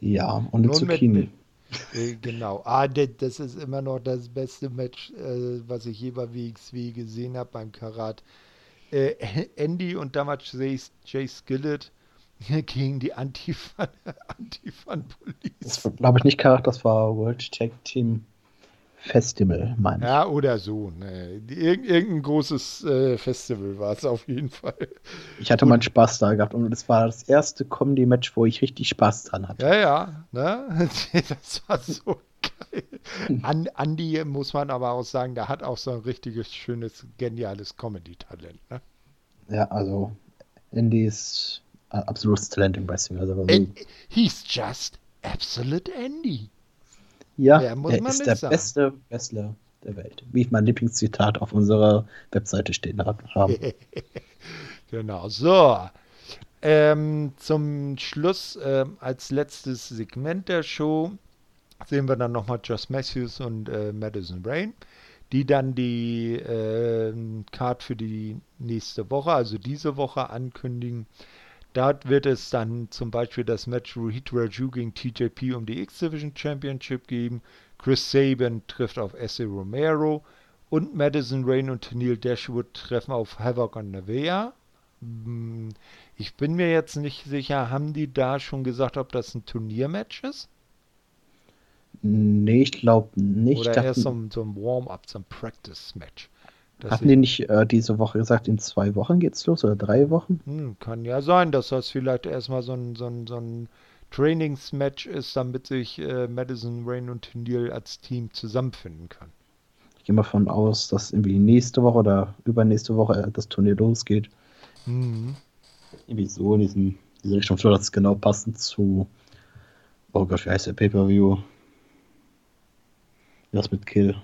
Ja, und eine Zucchini. Mit, äh, genau. Ah, das ist immer noch das beste Match, äh, was ich je bei WXW gesehen habe beim Karat. Andy und damals Jay, Jay Skillett gegen die Antifan, Antifan Police. Das war, glaube ich, nicht Karat, das war World Tag Team Festival, meine ich. Ja, oder so. Ne. Irg irgendein großes äh, Festival war es auf jeden Fall. Ich hatte meinen Spaß da gehabt und es war das erste Comedy-Match, wo ich richtig Spaß dran hatte. Ja, ja. Ne? Das war so geil. An, Andi muss man aber auch sagen, der hat auch so ein richtiges, schönes, geniales Comedy-Talent. Ne? Ja, also Andy ist absolutes Talent im Wrestling. Also, also he's just absolute Andy. Ja, er ist der sagen. beste Wrestler der Welt. Wie ich mein Lieblingszitat auf unserer Webseite stehen habe. genau, so. Ähm, zum Schluss, ähm, als letztes Segment der Show, sehen wir dann nochmal Josh Matthews und äh, Madison Rain, die dann die äh, Card für die nächste Woche, also diese Woche, ankündigen. Dort wird es dann zum Beispiel das Match Rohit Raju gegen TJP um die X-Division Championship geben. Chris Sabin trifft auf Esse Romero und Madison Rain und Neil Dashwood treffen auf Havoc und Nevea. Hm, ich bin mir jetzt nicht sicher, haben die da schon gesagt, ob das ein Turniermatch ist? Nee, ich glaube nicht. Oder erst so, so ein Warm-up, so ein Practice-Match. Hatten die nicht äh, diese Woche gesagt, in zwei Wochen geht's los oder drei Wochen? Hm, kann ja sein, dass das vielleicht erstmal so ein, so ein, so ein Trainingsmatch ist, damit sich äh, Madison, Rain und Neil als Team zusammenfinden können. Ich gehe mal davon aus, dass irgendwie nächste Woche oder übernächste Woche äh, das Turnier losgeht. Mhm. Irgendwie so in diesem, diese Richtung, so dass es genau passend zu. Oh Gott, wie heißt der Pay-Per-View? Das mit Kill.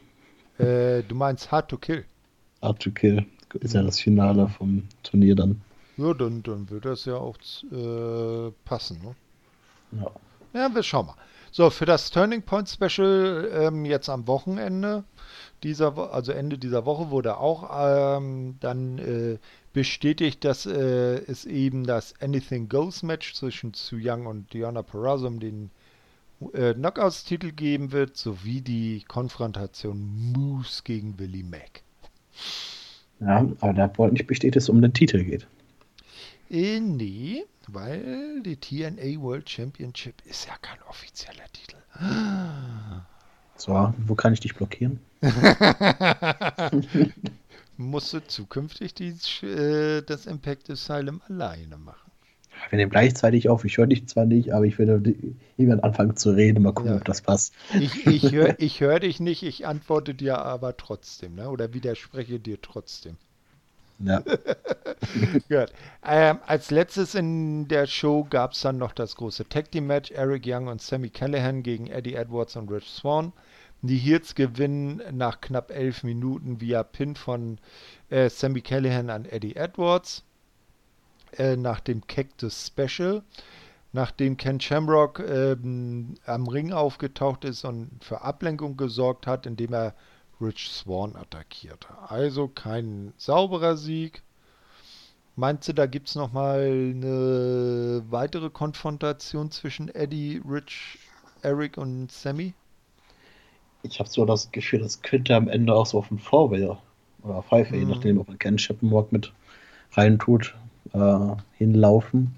Äh, du meinst Hard to Kill? Hard to Kill ist ja das Finale vom Turnier dann. Ja, dann, dann wird das ja auch äh, passen. Ne? Ja. Ja, wir schauen mal. So, für das Turning Point Special ähm, jetzt am Wochenende, dieser, also Ende dieser Woche, wurde auch ähm, dann äh, bestätigt, dass äh, es eben das Anything Goes Match zwischen Su Young und Diana Perazzo um den äh, Knockouts-Titel geben wird, sowie die Konfrontation Moose gegen Willie Mack. Ja, aber da wurde nicht bestätigt, dass es um den Titel geht. Äh, nee, weil die TNA World Championship ist ja kein offizieller Titel. So, wo kann ich dich blockieren? Musst du zukünftig die, äh, das Impact Asylum alleine machen. Wir nehmen gleichzeitig auf. Ich höre dich zwar nicht, aber ich würde irgendwann anfangen zu reden. Mal gucken, ja. ob das passt. Ich, ich höre ich hör dich nicht, ich antworte dir aber trotzdem, ne? oder widerspreche dir trotzdem. Ja. Gut. Ähm, als letztes in der Show gab es dann noch das große Tag Team Match: Eric Young und Sammy Callahan gegen Eddie Edwards und Rich Swan. Die Heels gewinnen nach knapp elf Minuten via Pin von äh, Sammy Callahan an Eddie Edwards äh, nach dem Cactus Special. Nachdem Ken Shamrock ähm, am Ring aufgetaucht ist und für Ablenkung gesorgt hat, indem er Rich Swan attackierte. Also kein sauberer Sieg. Meinst du, da gibt es nochmal eine weitere Konfrontation zwischen Eddie, Rich, Eric und Sammy? Ich habe so das Gefühl, das könnte am Ende auch so auf ein Four-Way oder je Mhm. nachdem, ob man Ken Sheppenwalk mit rein tut, äh, hinlaufen.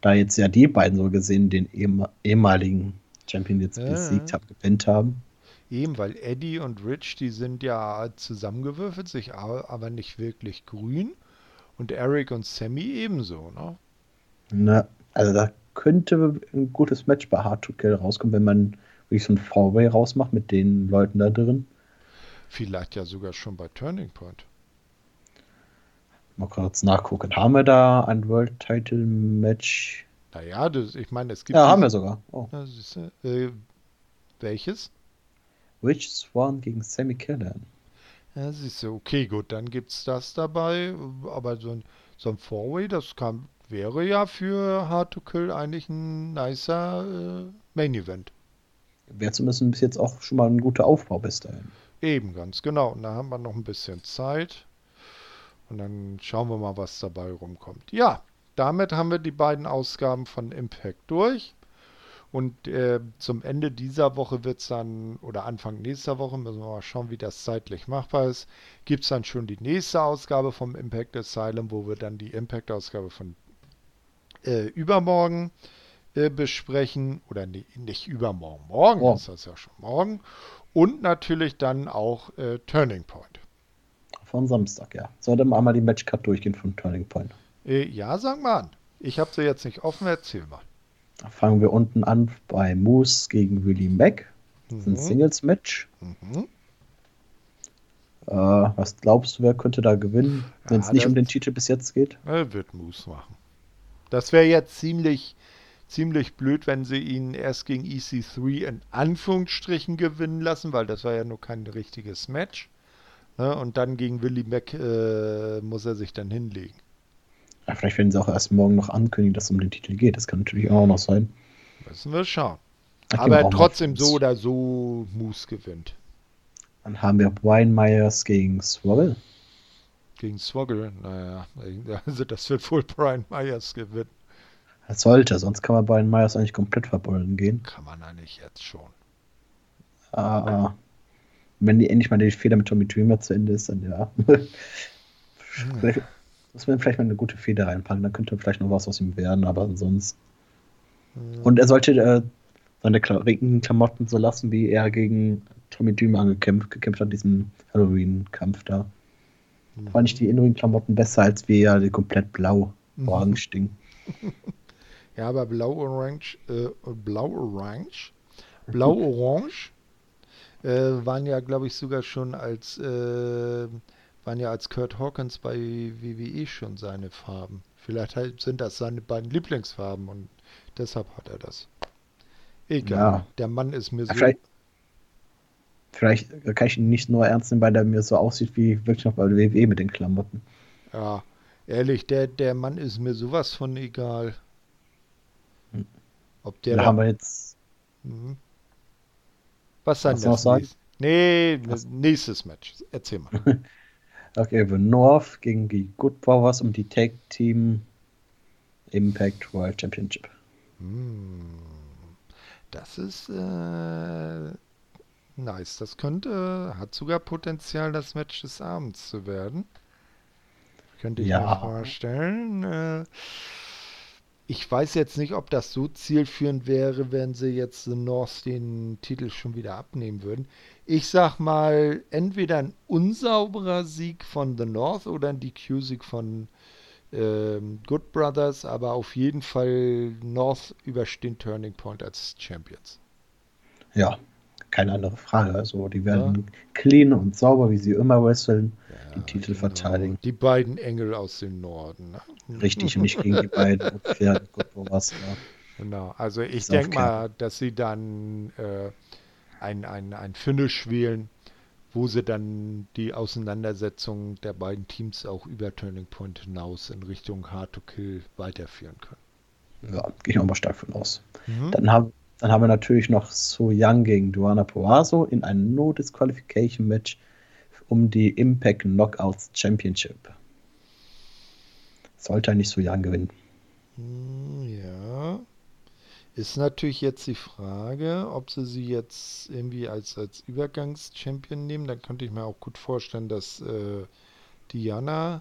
Da jetzt ja die beiden so gesehen den ehem ehemaligen Champion jetzt Ja, besiegt haben, gewinnt haben. Eben, weil Eddie und Rich, die sind ja zusammengewürfelt, sich aber nicht wirklich grün. Und Eric und Sammy ebenso, ne? Ne, also da könnte ein gutes Match bei Hard to Kill rauskommen, wenn man wirklich so ein Four-Way rausmacht mit den Leuten da drin. Vielleicht ja sogar schon bei Turning Point. Mal kurz nachgucken. Haben wir da ein World Title Match? Naja, das, ich meine, es gibt. Ja, haben wir sogar. Oh. Ja, siehste, äh, welches? Rich Swan gegen Sammy Callahan. Ja, siehst du, okay, gut, dann gibt's das dabei. Aber so ein, so ein Four-Way, das kann, wäre ja für Hard to Kill eigentlich ein nicer äh, Main-Event. Wäre zumindest bis jetzt auch schon mal ein guter Aufbau bis dahin. Eben, ganz genau. Und da haben wir noch ein bisschen Zeit. Und dann schauen wir mal, was dabei rumkommt. Ja, damit haben wir die beiden Ausgaben von Impact durch. Und äh, zum Ende dieser Woche wird es dann, oder Anfang nächster Woche, müssen wir mal schauen, wie das zeitlich machbar ist, gibt es dann schon die nächste Ausgabe vom Impact Asylum, wo wir dann die Impact-Ausgabe von äh, übermorgen äh, besprechen. Oder nee, nicht übermorgen, morgen Morgen. ist das ja schon morgen. Und natürlich dann auch äh, Turning Point. Von Samstag, ja. Sollte mal einmal die Matchcard durchgehen von Turning Point. Äh, ja, sag mal an. Ich habe sie jetzt nicht offen, erzähl mal. Fangen wir unten an bei Moose gegen Willie Mack. Das ist ein Mhm. Singles-Match. Mhm. Äh, was glaubst du, wer könnte da gewinnen, wenn es Ja, nicht um den Titel bis jetzt geht? Er wird Moose machen. Das wäre jetzt ziemlich, ziemlich blöd, wenn sie ihn erst gegen EC3 in Anführungsstrichen gewinnen lassen, weil das war ja nur kein richtiges Match. Ne? Und dann gegen Willie Mack äh, muss er sich dann hinlegen. Ja, vielleicht werden sie auch erst morgen noch ankündigen, dass es um den Titel geht. Das kann natürlich auch noch sein. Müssen wir schauen. Da Aber trotzdem so oder so Moose gewinnt. Dann haben wir Brian Myers gegen Swoggle. Gegen Swoggle, naja, also das wird wohl Brian Myers gewinnen. Das sollte, sonst kann man Brian Myers eigentlich komplett verbunden gehen. Kann man eigentlich jetzt schon. Äh, wenn die endlich mal die Feder mit Tommy Dreamer zu Ende ist, dann ja. vielleicht, muss man vielleicht mal eine gute Feder reinpacken, dann könnte vielleicht noch was aus ihm werden, aber ansonsten. Und er sollte äh, seine Kla Klamotten so lassen, wie er gegen Tommy Dreamer angekämpft gekämpft hat, diesen Halloween-Kampf da. Mhm. Fand ich die inneren Klamotten besser, als wie er die komplett blau, Mhm. Ding. Ja, aber Blau-Orange, äh, Blau-Orange, Blau-Orange waren ja, glaube ich, sogar schon als, äh, waren ja als Kurt Hawkins bei WWE schon seine Farben. Vielleicht halt sind das seine beiden Lieblingsfarben und deshalb hat er das. Egal, Ja. der Mann ist mir so. Vielleicht, vielleicht kann ich ihn nicht nur ernst nehmen, weil er mir so aussieht wie wirklich noch bei der WWE mit den Klamotten. Ja, ehrlich, der, der Mann ist mir sowas von egal. Hm. Ob der Da da haben wir jetzt Mhm. Was dann noch das sagen? Nee, nächstes Match. Erzähl mal. Okay, The North gegen die Good Brothers um die Tag Team Impact World Championship. Hm. Das ist äh, nice. Das könnte, hat sogar Potenzial, das Match des Abends zu werden. Könnte ich Ja. mir vorstellen. Äh, ich weiß jetzt nicht, ob das so zielführend wäre, wenn sie jetzt The North den Titel schon wieder abnehmen würden. Ich sag mal, entweder ein unsauberer Sieg von The North oder ein DQ-Sieg von ähm, Good Brothers, aber auf jeden Fall North überstehen Turning Point als Champions. Ja, keine andere Frage. Also die werden clean und sauber, wie sie immer wresteln, die Titel genau. verteidigen. Die beiden Engel aus dem Norden. Ne? Richtig nicht gegen die beiden ja, Good Brothers. Ja. Genau, also ich denke mal, dass sie dann äh, ein, ein, ein Finish wählen, wo sie dann die Auseinandersetzung der beiden Teams auch über Turning Point hinaus in Richtung Hard to Kill weiterführen können. ja, gehe ich auch mal stark von aus. Mhm. Dann haben, dann haben wir natürlich noch So Young gegen Duana Poaso in einem No-Disqualification-Match um die Impact Knockouts Championship. Sollte er nicht So Young gewinnen. Hm, Ja. Ist natürlich jetzt die Frage, ob sie sie jetzt irgendwie als, als Übergangschampion nehmen. Dann könnte ich mir auch gut vorstellen, dass äh, Diana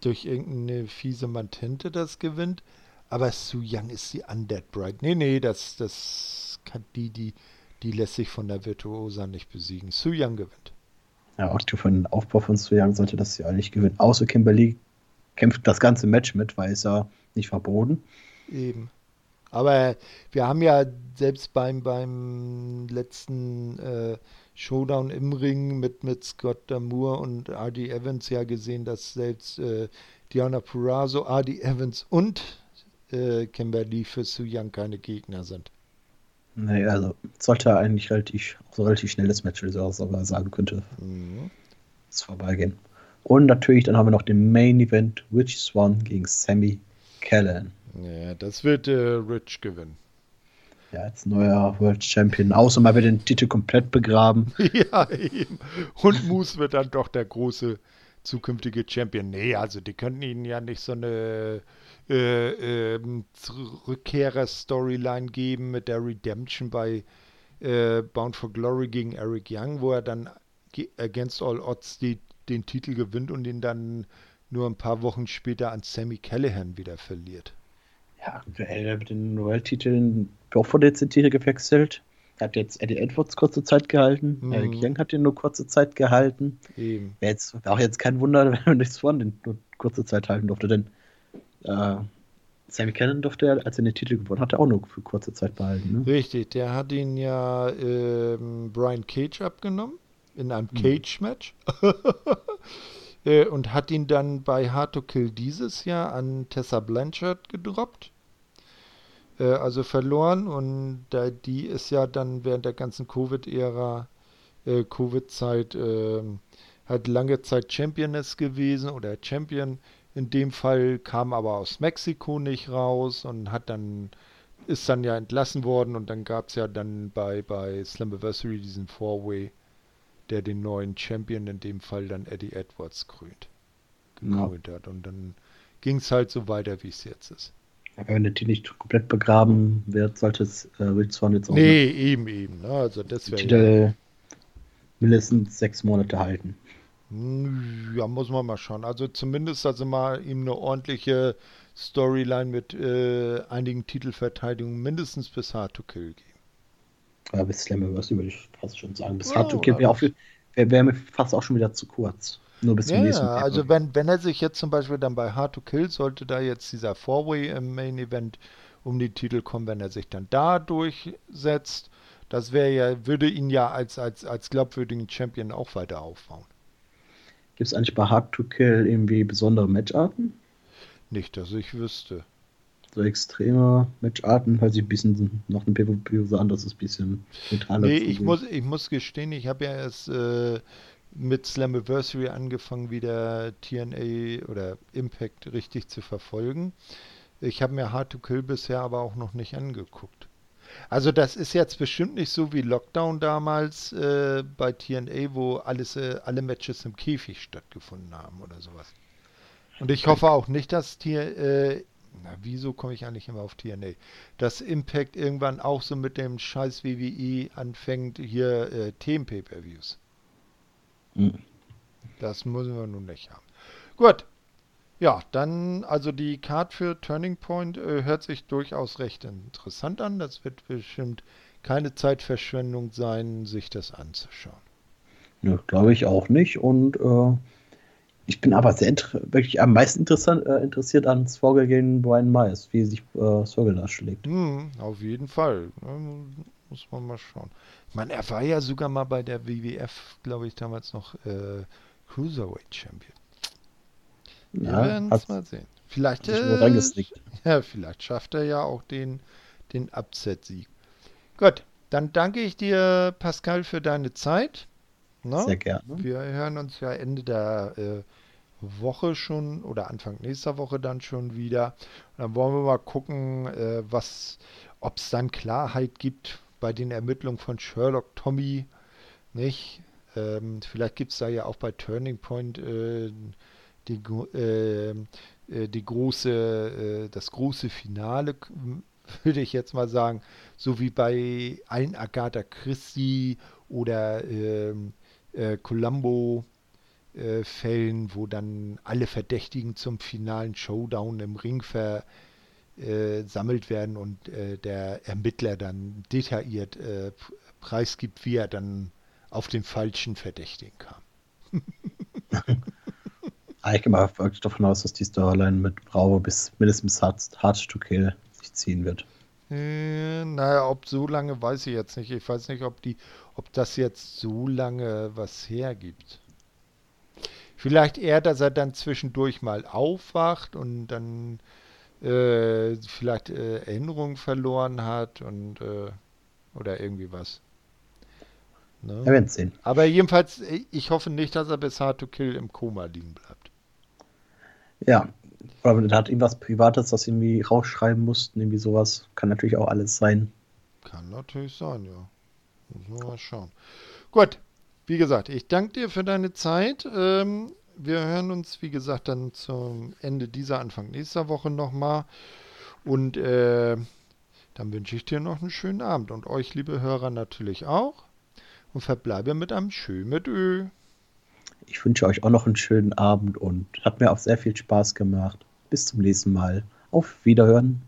durch irgendeine fiese Mantente das gewinnt. Aber Su Young ist die Undead Bride. Nee, nee, das, das kann die, die, die lässt sich von der Virtuosa nicht besiegen. Su Young gewinnt. Ja, auch für den Aufbau von Su Young sollte das ja nicht gewinnen. Außer Kimberly kämpft das ganze Match mit, weil es ja nicht verboten. Eben. Aber wir haben ja selbst beim, beim letzten äh, Showdown im Ring mit, mit Scott Damour und R.D. Evans ja gesehen, dass selbst äh, Diana Purrazzo, R.D. Evans und äh, Kimberly für Su Young keine Gegner sind. Nee, also sollte eigentlich relativ, so relativ schnelles Match, wie so sogar sagen könnte. Mhm. Das vorbeigehen. Und natürlich, dann haben wir noch den Main Event, Rich Swan gegen Sammy Callan. Ja, das wird äh, Rich gewinnen. Ja, als neuer World Champion. Außer mal wird den Titel komplett begraben. ja, eben. Und Moose wird dann doch der große zukünftige Champion. Nee, also die könnten ihnen ja nicht so eine äh, äh, Rückkehrer-Storyline geben mit der Redemption bei äh, Bound for Glory gegen Eric Young, wo er dann against all odds die, den Titel gewinnt und ihn dann nur ein paar Wochen später an Sammy Callahan wieder verliert. Ja, aktuell mit den World-Titeln auch vor den Titel gewechselt. Er hat jetzt Eddie Edwards kurze Zeit gehalten. Mhm. Eric Young hat ihn nur kurze Zeit gehalten. Eben. Wäre jetzt auch jetzt kein Wunder, wenn er nichts von den nur kurze Zeit halten durfte, denn äh, Sammy Cannon durfte er, als er den Titel gewonnen hat, auch nur für kurze Zeit behalten. Ne? Richtig, der hat ihn ja ähm, Brian Cage abgenommen in einem mhm. Cage-Match. Äh, und hat ihn dann bei Hard to Kill dieses Jahr an Tessa Blanchard gedroppt. Äh, also verloren und da, die ist ja dann während der ganzen Covid-Ära, äh, Covid-Zeit, äh, hat lange Zeit Championess gewesen oder Champion. In dem Fall kam aber aus Mexiko nicht raus und hat dann ist dann ja entlassen worden und dann gab es ja dann bei, bei Slammiversary diesen Four-Way der den neuen Champion, in dem Fall dann Eddie Edwards, krönt. Gekrönt ja. hat. Und dann ging es halt so weiter, wie es jetzt ist. Wenn der Titel nicht komplett begraben wird, sollte es äh, Rich Swan jetzt auch. Nee, nicht. eben, eben. Ne? Also das wäre. Titel ja. mindestens sechs Monate halten. Hm, ja, muss man mal schauen. Also zumindest also mal ihm eine ordentliche Storyline mit äh, einigen Titelverteidigungen mindestens bis Hard to Kill geben. Ja, bis Slammiversary würde ich fast schon sagen. Bis oh, Hard to Kill wäre wär, mir fast auch schon wieder zu kurz. Nur bis zum ja, nächsten Paper. Also wenn, wenn er sich jetzt zum Beispiel dann bei Hard to Kill, sollte da jetzt dieser Four-Way im Main Event um die Titel kommen, wenn er sich dann da durchsetzt, das wäre ja, würde ihn ja als, als, als glaubwürdigen Champion auch weiter aufbauen. Gibt es eigentlich bei Hard to Kill irgendwie besondere Matcharten? Nicht, dass ich wüsste so extreme Matcharten hört sich ein bisschen nach einem PvP so an, dass es ein bisschen neutraler Nee, ich muss, ich muss gestehen, ich habe ja erst äh, mit Slammiversary angefangen, wieder TNA oder Impact richtig zu verfolgen. Ich habe mir Hard to Kill bisher aber auch noch nicht angeguckt. Also das ist jetzt bestimmt nicht so wie Lockdown damals äh, bei TNA, wo alles, äh, alle Matches im Käfig stattgefunden haben oder sowas. Und ich hoffe auch nicht, dass hier äh, na, wieso komme ich eigentlich immer auf TNA? Dass Impact irgendwann auch so mit dem scheiß WWE anfängt, hier äh, Themen-Pay-Per-Views. Mhm. Das müssen wir nun nicht haben. Gut. Ja, dann, also die Card für Turning Point äh, hört sich durchaus recht interessant an. Das wird bestimmt keine Zeitverschwendung sein, sich das anzuschauen. Ja, glaube ich auch nicht. Und äh, ich bin aber sehr wirklich am meisten äh, interessiert an Swoggle gegen Brian Myers, wie sich äh, Swoggle da schlägt. Hm, auf jeden Fall. Ne, muss man mal schauen. Ich meine, er war ja sogar mal bei der WWF, glaube ich, damals noch äh, Cruiserweight Champion. Wir ja, werden es mal sehen. Vielleicht, äh, ja, vielleicht schafft er ja auch den, den Upset-Sieg. Gut, dann danke ich dir, Pascal, für deine Zeit. Na? Sehr gerne. Wir hören uns ja Ende der äh, Woche schon oder Anfang nächster Woche dann schon wieder. Und dann wollen wir mal gucken, äh, was, ob es dann Klarheit gibt bei den Ermittlungen von Sherlock Tommy, nicht? Ähm, vielleicht gibt es da ja auch bei Turning Point äh, die, äh, äh die große, äh, das große Finale würde ich jetzt mal sagen, so wie bei allen Agatha Christie oder ähm, äh, Columbo äh, Fällen, wo dann alle Verdächtigen zum finalen Showdown im Ring versammelt äh, werden und äh, der Ermittler dann detailliert äh, preisgibt, wie er dann auf den falschen Verdächtigen kam. ich gehe mal wirklich davon aus, dass die Storyline mit Bravo bis mindestens Hard, Hard to Kill sich ziehen wird. Äh, naja, ob so lange weiß ich jetzt nicht. Ich weiß nicht, ob die, ob das jetzt so lange was hergibt. Vielleicht eher, dass er dann zwischendurch mal aufwacht und dann äh, vielleicht äh, Erinnerungen verloren hat und äh, oder irgendwie was. Ne? Wir werden sehen. Aber jedenfalls, ich hoffe nicht, dass er bis Hard to Kill im Koma liegen bleibt. Ja, aber da hat irgendwas Privates, das irgendwie rausschreiben mussten, irgendwie sowas. Kann natürlich auch alles sein. Kann natürlich sein, ja. Müssen wir mal schauen. Gut, wie gesagt, ich danke dir für deine Zeit. Ähm, wir hören uns, wie gesagt, dann zum Ende dieser, Anfang nächster Woche nochmal. Und äh, dann wünsche ich dir noch einen schönen Abend und euch, liebe Hörer, natürlich auch. Und verbleibe mit einem schönen mit Ö. Ich wünsche euch auch noch einen schönen Abend und hat mir auch sehr viel Spaß gemacht. Bis zum nächsten Mal. Auf Wiederhören.